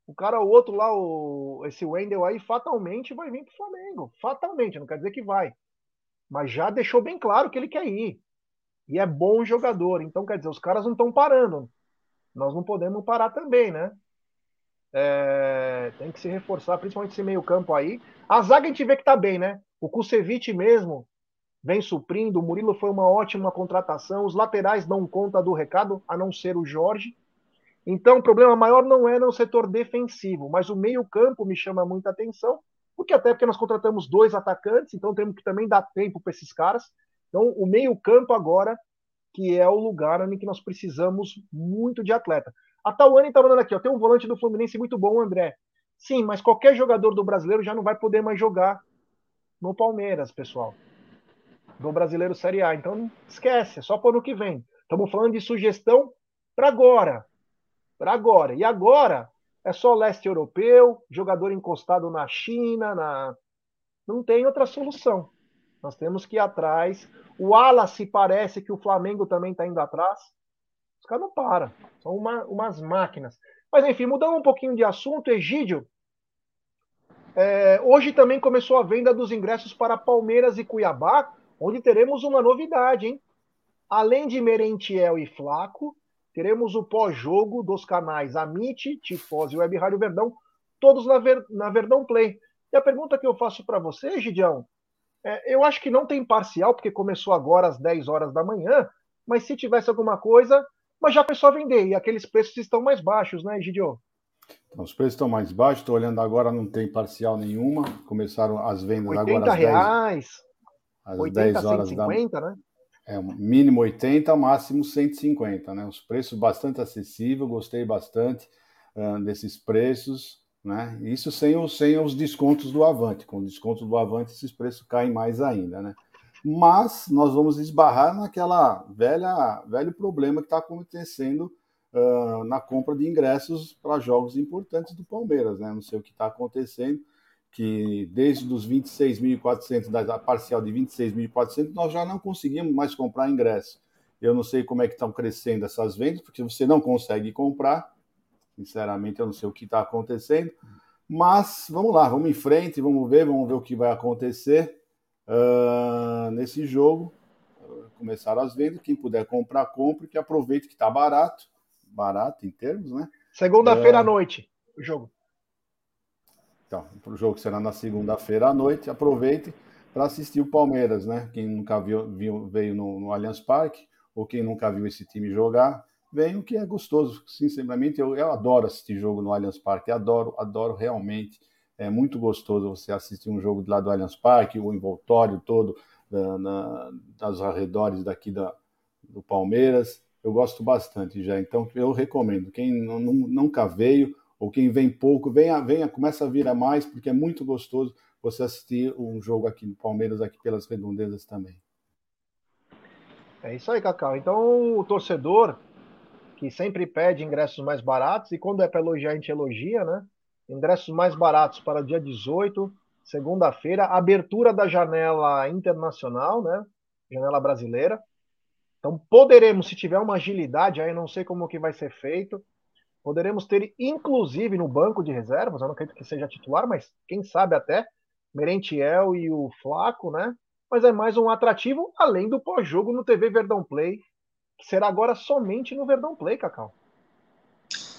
O cara, o outro lá, o, esse Wendel aí, fatalmente vai vir pro Flamengo. Fatalmente, não quer dizer que vai. Mas já deixou bem claro que ele quer ir. E é bom jogador. Então, quer dizer, os caras não estão parando. Nós não podemos parar também, né? É, tem que se reforçar, principalmente esse meio-campo aí. A zaga a gente vê que tá bem, né? O Kusevich mesmo vem suprindo. O Murilo foi uma ótima contratação. Os laterais dão conta do recado, a não ser o Jorge. Então, o problema maior não é no setor defensivo, mas o meio-campo me chama muita atenção, porque até porque nós contratamos dois atacantes, então temos que também dar tempo para esses caras. Então, o meio-campo agora, que é o lugar em que nós precisamos muito de atleta. A Tawane está mandando aqui, ó, tem um volante do Fluminense muito bom, André. Sim, mas qualquer jogador do brasileiro já não vai poder mais jogar no Palmeiras, pessoal. Do brasileiro Série A. Então esquece, é só para o ano que vem. Estamos falando de sugestão para agora. Para agora. E agora, é só leste europeu, jogador encostado na China, na... não tem outra solução. Nós temos que ir atrás. O Wallace parece que o Flamengo também está indo atrás. Os caras não param. São uma, umas máquinas. Mas enfim, mudando um pouquinho de assunto, Egídio. É, hoje também começou a venda dos ingressos para Palmeiras e Cuiabá, onde teremos uma novidade, hein? Além de Merentiel e Flaco, teremos o pós-jogo dos canais Amit, Tifose e Web Rádio Verdão, todos na, Ver, na Verdão Play. E a pergunta que eu faço para você, Gidião, é, eu acho que não tem parcial, porque começou agora às 10 horas da manhã, mas se tivesse alguma coisa, mas já começou a vender, e aqueles preços estão mais baixos, né, Gidio? Então, os preços estão mais baixos, estou olhando agora, não tem parcial nenhuma, começaram as vendas 80 agora às reais, 10, às 80, 10 horas 150, da... né? É, mínimo 80, máximo 150, né? Os preços bastante acessíveis, gostei bastante uh, desses preços, né? Isso sem, sem os descontos do Avante. Com o desconto do Avante, esses preços caem mais ainda, né? Mas nós vamos esbarrar naquela velha velho problema que está acontecendo uh, na compra de ingressos para jogos importantes do Palmeiras, né? Não sei o que está acontecendo que desde os 26.400, da parcial de 26.400, nós já não conseguimos mais comprar ingresso. Eu não sei como é que estão crescendo essas vendas, porque você não consegue comprar. Sinceramente, eu não sei o que está acontecendo. Mas vamos lá, vamos em frente, vamos ver, vamos ver o que vai acontecer uh, nesse jogo. Começaram as vendas, quem puder comprar, compre, que aproveite que está barato, barato em termos, né? Segunda-feira uh, à noite, o jogo. Então, o jogo será na segunda-feira à noite. Aproveite para assistir o Palmeiras, né? Quem nunca viu, viu veio no, no Allianz Parque, ou quem nunca viu esse time jogar, venha que é gostoso. Sinceramente, eu, eu adoro assistir jogo no Allianz Parque, adoro, adoro realmente. É muito gostoso você assistir um jogo lá do Allianz Parque, o envoltório todo da, na, arredores daqui da, do Palmeiras. Eu gosto bastante já, então eu recomendo. Quem não, nunca veio, ou quem vem pouco, venha, venha, começa a vir a mais, porque é muito gostoso você assistir um jogo aqui no Palmeiras, aqui pelas redondezas também. É isso aí, Cacau. Então, o torcedor que sempre pede ingressos mais baratos, e quando é para elogiar, a gente elogia, né? Ingressos mais baratos para dia 18, segunda-feira, abertura da janela internacional, né? Janela brasileira. Então, poderemos, se tiver uma agilidade, aí não sei como que vai ser feito, Poderemos ter, inclusive, no banco de reservas, eu não acredito que seja titular, mas quem sabe até, Merentiel e o Flaco, né? Mas é mais um atrativo, além do pós-jogo no TV Verdão Play, que será agora somente no Verdão Play, Cacau.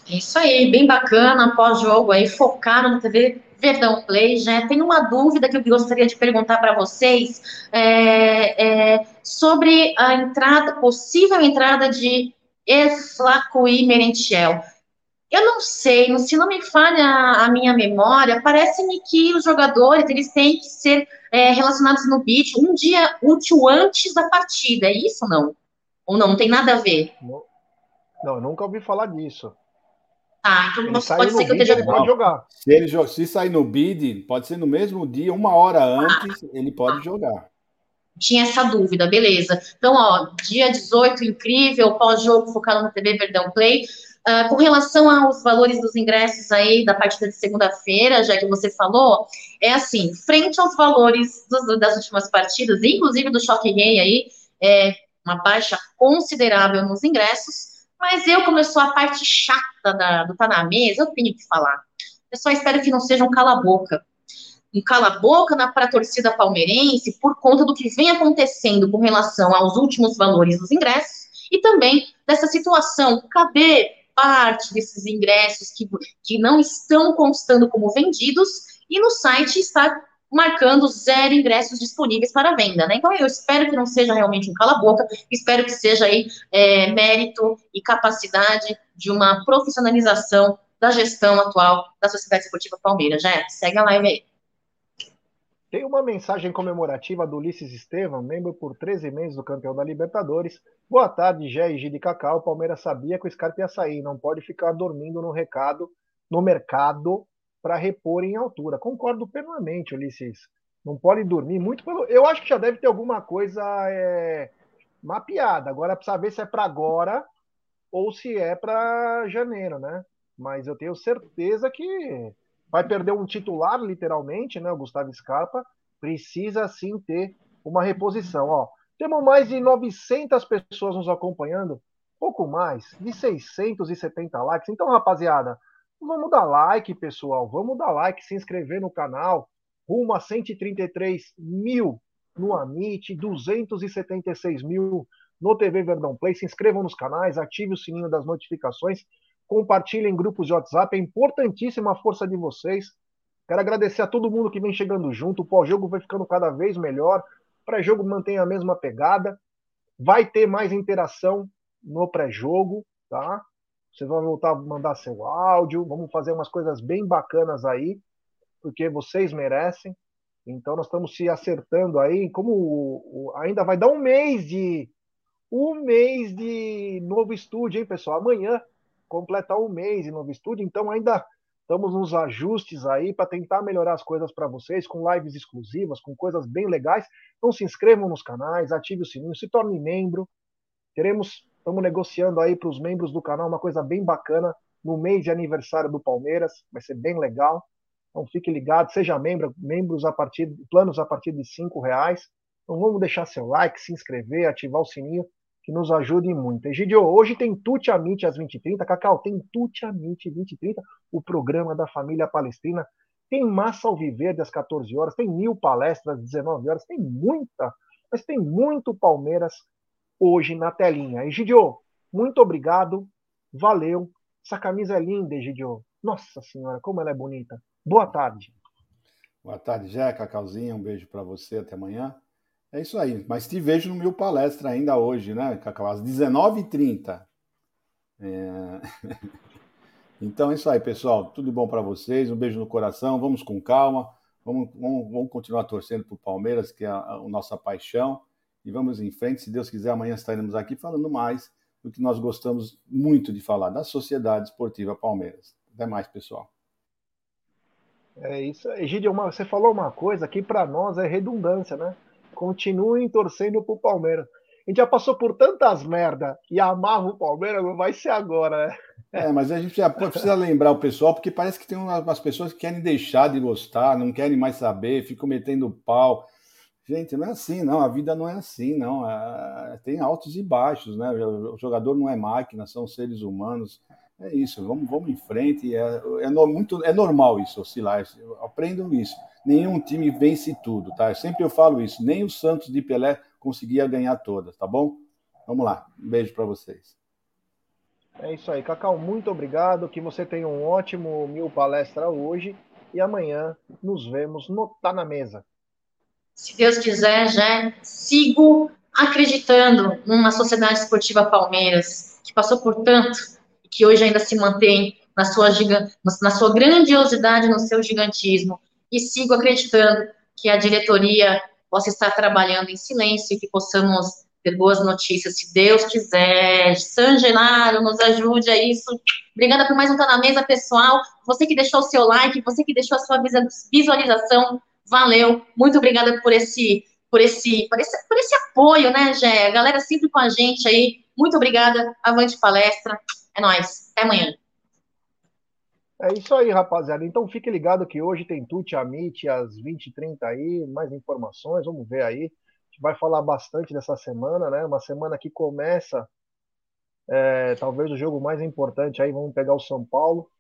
É isso aí, bem bacana, pós-jogo aí, focado no TV Verdão Play. Já tem uma dúvida que eu gostaria de perguntar para vocês é, é, sobre a entrada, possível entrada de Flaco e Merentiel. Eu não sei, se não me falha a minha memória, parece-me que os jogadores eles têm que ser é, relacionados no bid um dia útil antes da partida, é isso não? Ou não, não tem nada a ver? Não, não nunca ouvi falar disso. Ah, então ele pode ser que eu esteja... Ele pode jogar. Se, ele, se sair no bid, pode ser no mesmo dia, uma hora antes, ah, ele pode ah. jogar. Tinha essa dúvida, beleza. Então, ó, dia 18, incrível, pós-jogo focado no TV Verdão Play. Uh, com relação aos valores dos ingressos aí da partida de segunda-feira, já que você falou, é assim, frente aos valores dos, das últimas partidas, inclusive do Choque Rei aí, é uma baixa considerável nos ingressos, mas eu, como eu sou a parte chata da, do Tá Na Mesa, eu tenho que falar. Eu só espero que não seja um cala-boca. Um cala-boca para a torcida palmeirense por conta do que vem acontecendo com relação aos últimos valores dos ingressos e também dessa situação. Cadê parte desses ingressos que, que não estão constando como vendidos, e no site está marcando zero ingressos disponíveis para venda, né? Então eu espero que não seja realmente um cala-boca, espero que seja aí é, mérito e capacidade de uma profissionalização da gestão atual da Sociedade Esportiva Palmeiras. Já segue a live aí. Tem uma mensagem comemorativa do Ulisses Estevam, membro por 13 meses do campeão da Libertadores. Boa tarde, Gé e G de Cacau. O Palmeiras sabia que o Scarpa ia sair, não pode ficar dormindo no recado, no mercado para repor em altura. Concordo plenamente, Ulisses. Não pode dormir muito pelo. Eu acho que já deve ter alguma coisa é, mapeada. Agora precisa ver se é para agora ou se é para janeiro, né? mas eu tenho certeza que vai perder um titular, literalmente, né? O Gustavo Scarpa precisa sim ter uma reposição. Ó, temos mais de 900 pessoas nos acompanhando, pouco mais, de 670 likes. Então, rapaziada, vamos dar like, pessoal, vamos dar like, se inscrever no canal, rumo a 133 mil no Amit, 276 mil no TV Verdão Play. Se inscrevam nos canais, ative o sininho das notificações, compartilhem em grupos de WhatsApp, é importantíssima a força de vocês. Quero agradecer a todo mundo que vem chegando junto. O pós-jogo vai ficando cada vez melhor. O pré-jogo mantém a mesma pegada. Vai ter mais interação no pré-jogo, tá? Você vai voltar a mandar seu áudio. Vamos fazer umas coisas bem bacanas aí, porque vocês merecem. Então nós estamos se acertando aí. Como o, o, ainda vai dar um mês de um mês de novo estúdio, hein, pessoal? Amanhã completar um mês de novo estúdio. Então ainda estamos nos ajustes aí para tentar melhorar as coisas para vocês, com lives exclusivas, com coisas bem legais. Então se inscrevam nos canais, ative o sininho, se torne membro. Teremos, estamos negociando aí para os membros do canal uma coisa bem bacana no mês de aniversário do Palmeiras, vai ser bem legal. Então fique ligado, seja membro, membros a partir, planos a partir de cinco reais. Então vamos deixar seu like, se inscrever, ativar o sininho, que nos ajude muito. Egidio, hoje tem Tuti Amit às 20h30. Cacau, tem Tuti Amit às 20h30, o programa da família palestina. Tem Massa Alviverde às 14 horas, tem mil palestras às 19 horas, tem muita, mas tem muito Palmeiras hoje na telinha. Egidio, muito obrigado, valeu. Essa camisa é linda, Egidio. Nossa Senhora, como ela é bonita. Boa tarde. Boa tarde, Jé, Cacauzinha. Um beijo para você. Até amanhã. É isso aí. Mas te vejo no meu palestra ainda hoje, né, Cacau? Às 19h30. É... então é isso aí, pessoal. Tudo bom para vocês. Um beijo no coração. Vamos com calma. Vamos, vamos, vamos continuar torcendo para o Palmeiras, que é a, a, nossa paixão. E vamos em frente. Se Deus quiser, amanhã estaremos aqui falando mais do que nós gostamos muito de falar, da Sociedade Esportiva Palmeiras. Até mais, pessoal. É isso. Egidio, você falou uma coisa que para nós é redundância, né? Continuem torcendo pro Palmeiras. A gente já passou por tantas merda e amarra o Palmeiras, não vai ser agora, né? É, mas a gente já precisa lembrar o pessoal, porque parece que tem umas pessoas que querem deixar de gostar, não querem mais saber, ficam metendo pau. Gente, não é assim, não. A vida não é assim, não. É, tem altos e baixos, né? O jogador não é máquina, são seres humanos. É isso, vamos, vamos em frente. É, é, no, muito, é normal isso, oscilar. Aprendam isso. Nenhum time vence tudo, tá? Sempre eu falo isso. Nem o Santos de Pelé conseguia ganhar todas, tá bom? Vamos lá. Um beijo para vocês. É isso aí, Cacau. Muito obrigado. Que você tenha um ótimo mil palestra hoje. E amanhã nos vemos no Tá na Mesa. Se Deus quiser, já sigo acreditando numa sociedade esportiva Palmeiras, que passou por tanto que hoje ainda se mantém na sua, na sua grandiosidade, no seu gigantismo, e sigo acreditando que a diretoria possa estar trabalhando em silêncio e que possamos ter boas notícias, se Deus quiser. San Genaro, nos ajude a isso. Obrigada por mais um Tá na Mesa, pessoal. Você que deixou o seu like, você que deixou a sua visualização, valeu. Muito obrigada por esse, por esse, por esse, por esse apoio, né, Gé? A galera sempre com a gente aí. Muito obrigada. Avante palestra. É nóis. Até amanhã. É isso aí, rapaziada. Então fique ligado que hoje tem Tuti Amit às 20h30 aí, mais informações, vamos ver aí. A gente vai falar bastante dessa semana, né? Uma semana que começa, é, talvez o jogo mais importante aí, vamos pegar o São Paulo.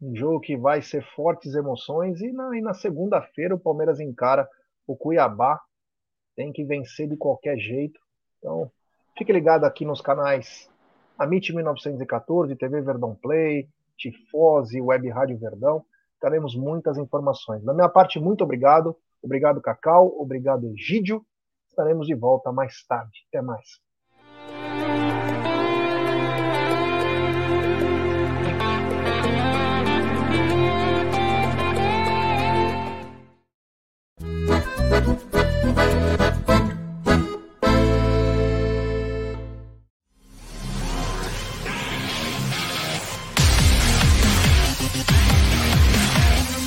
Um jogo que vai ser fortes emoções. E na, na segunda-feira o Palmeiras encara o Cuiabá. Tem que vencer de qualquer jeito. Então, fique ligado aqui nos canais Amit 1914, TV Verdão Play, Tifose, Web Rádio Verdão. Teremos muitas informações. Da minha parte, muito obrigado. Obrigado, Cacau. Obrigado, Egídio. Estaremos de volta mais tarde. Até mais.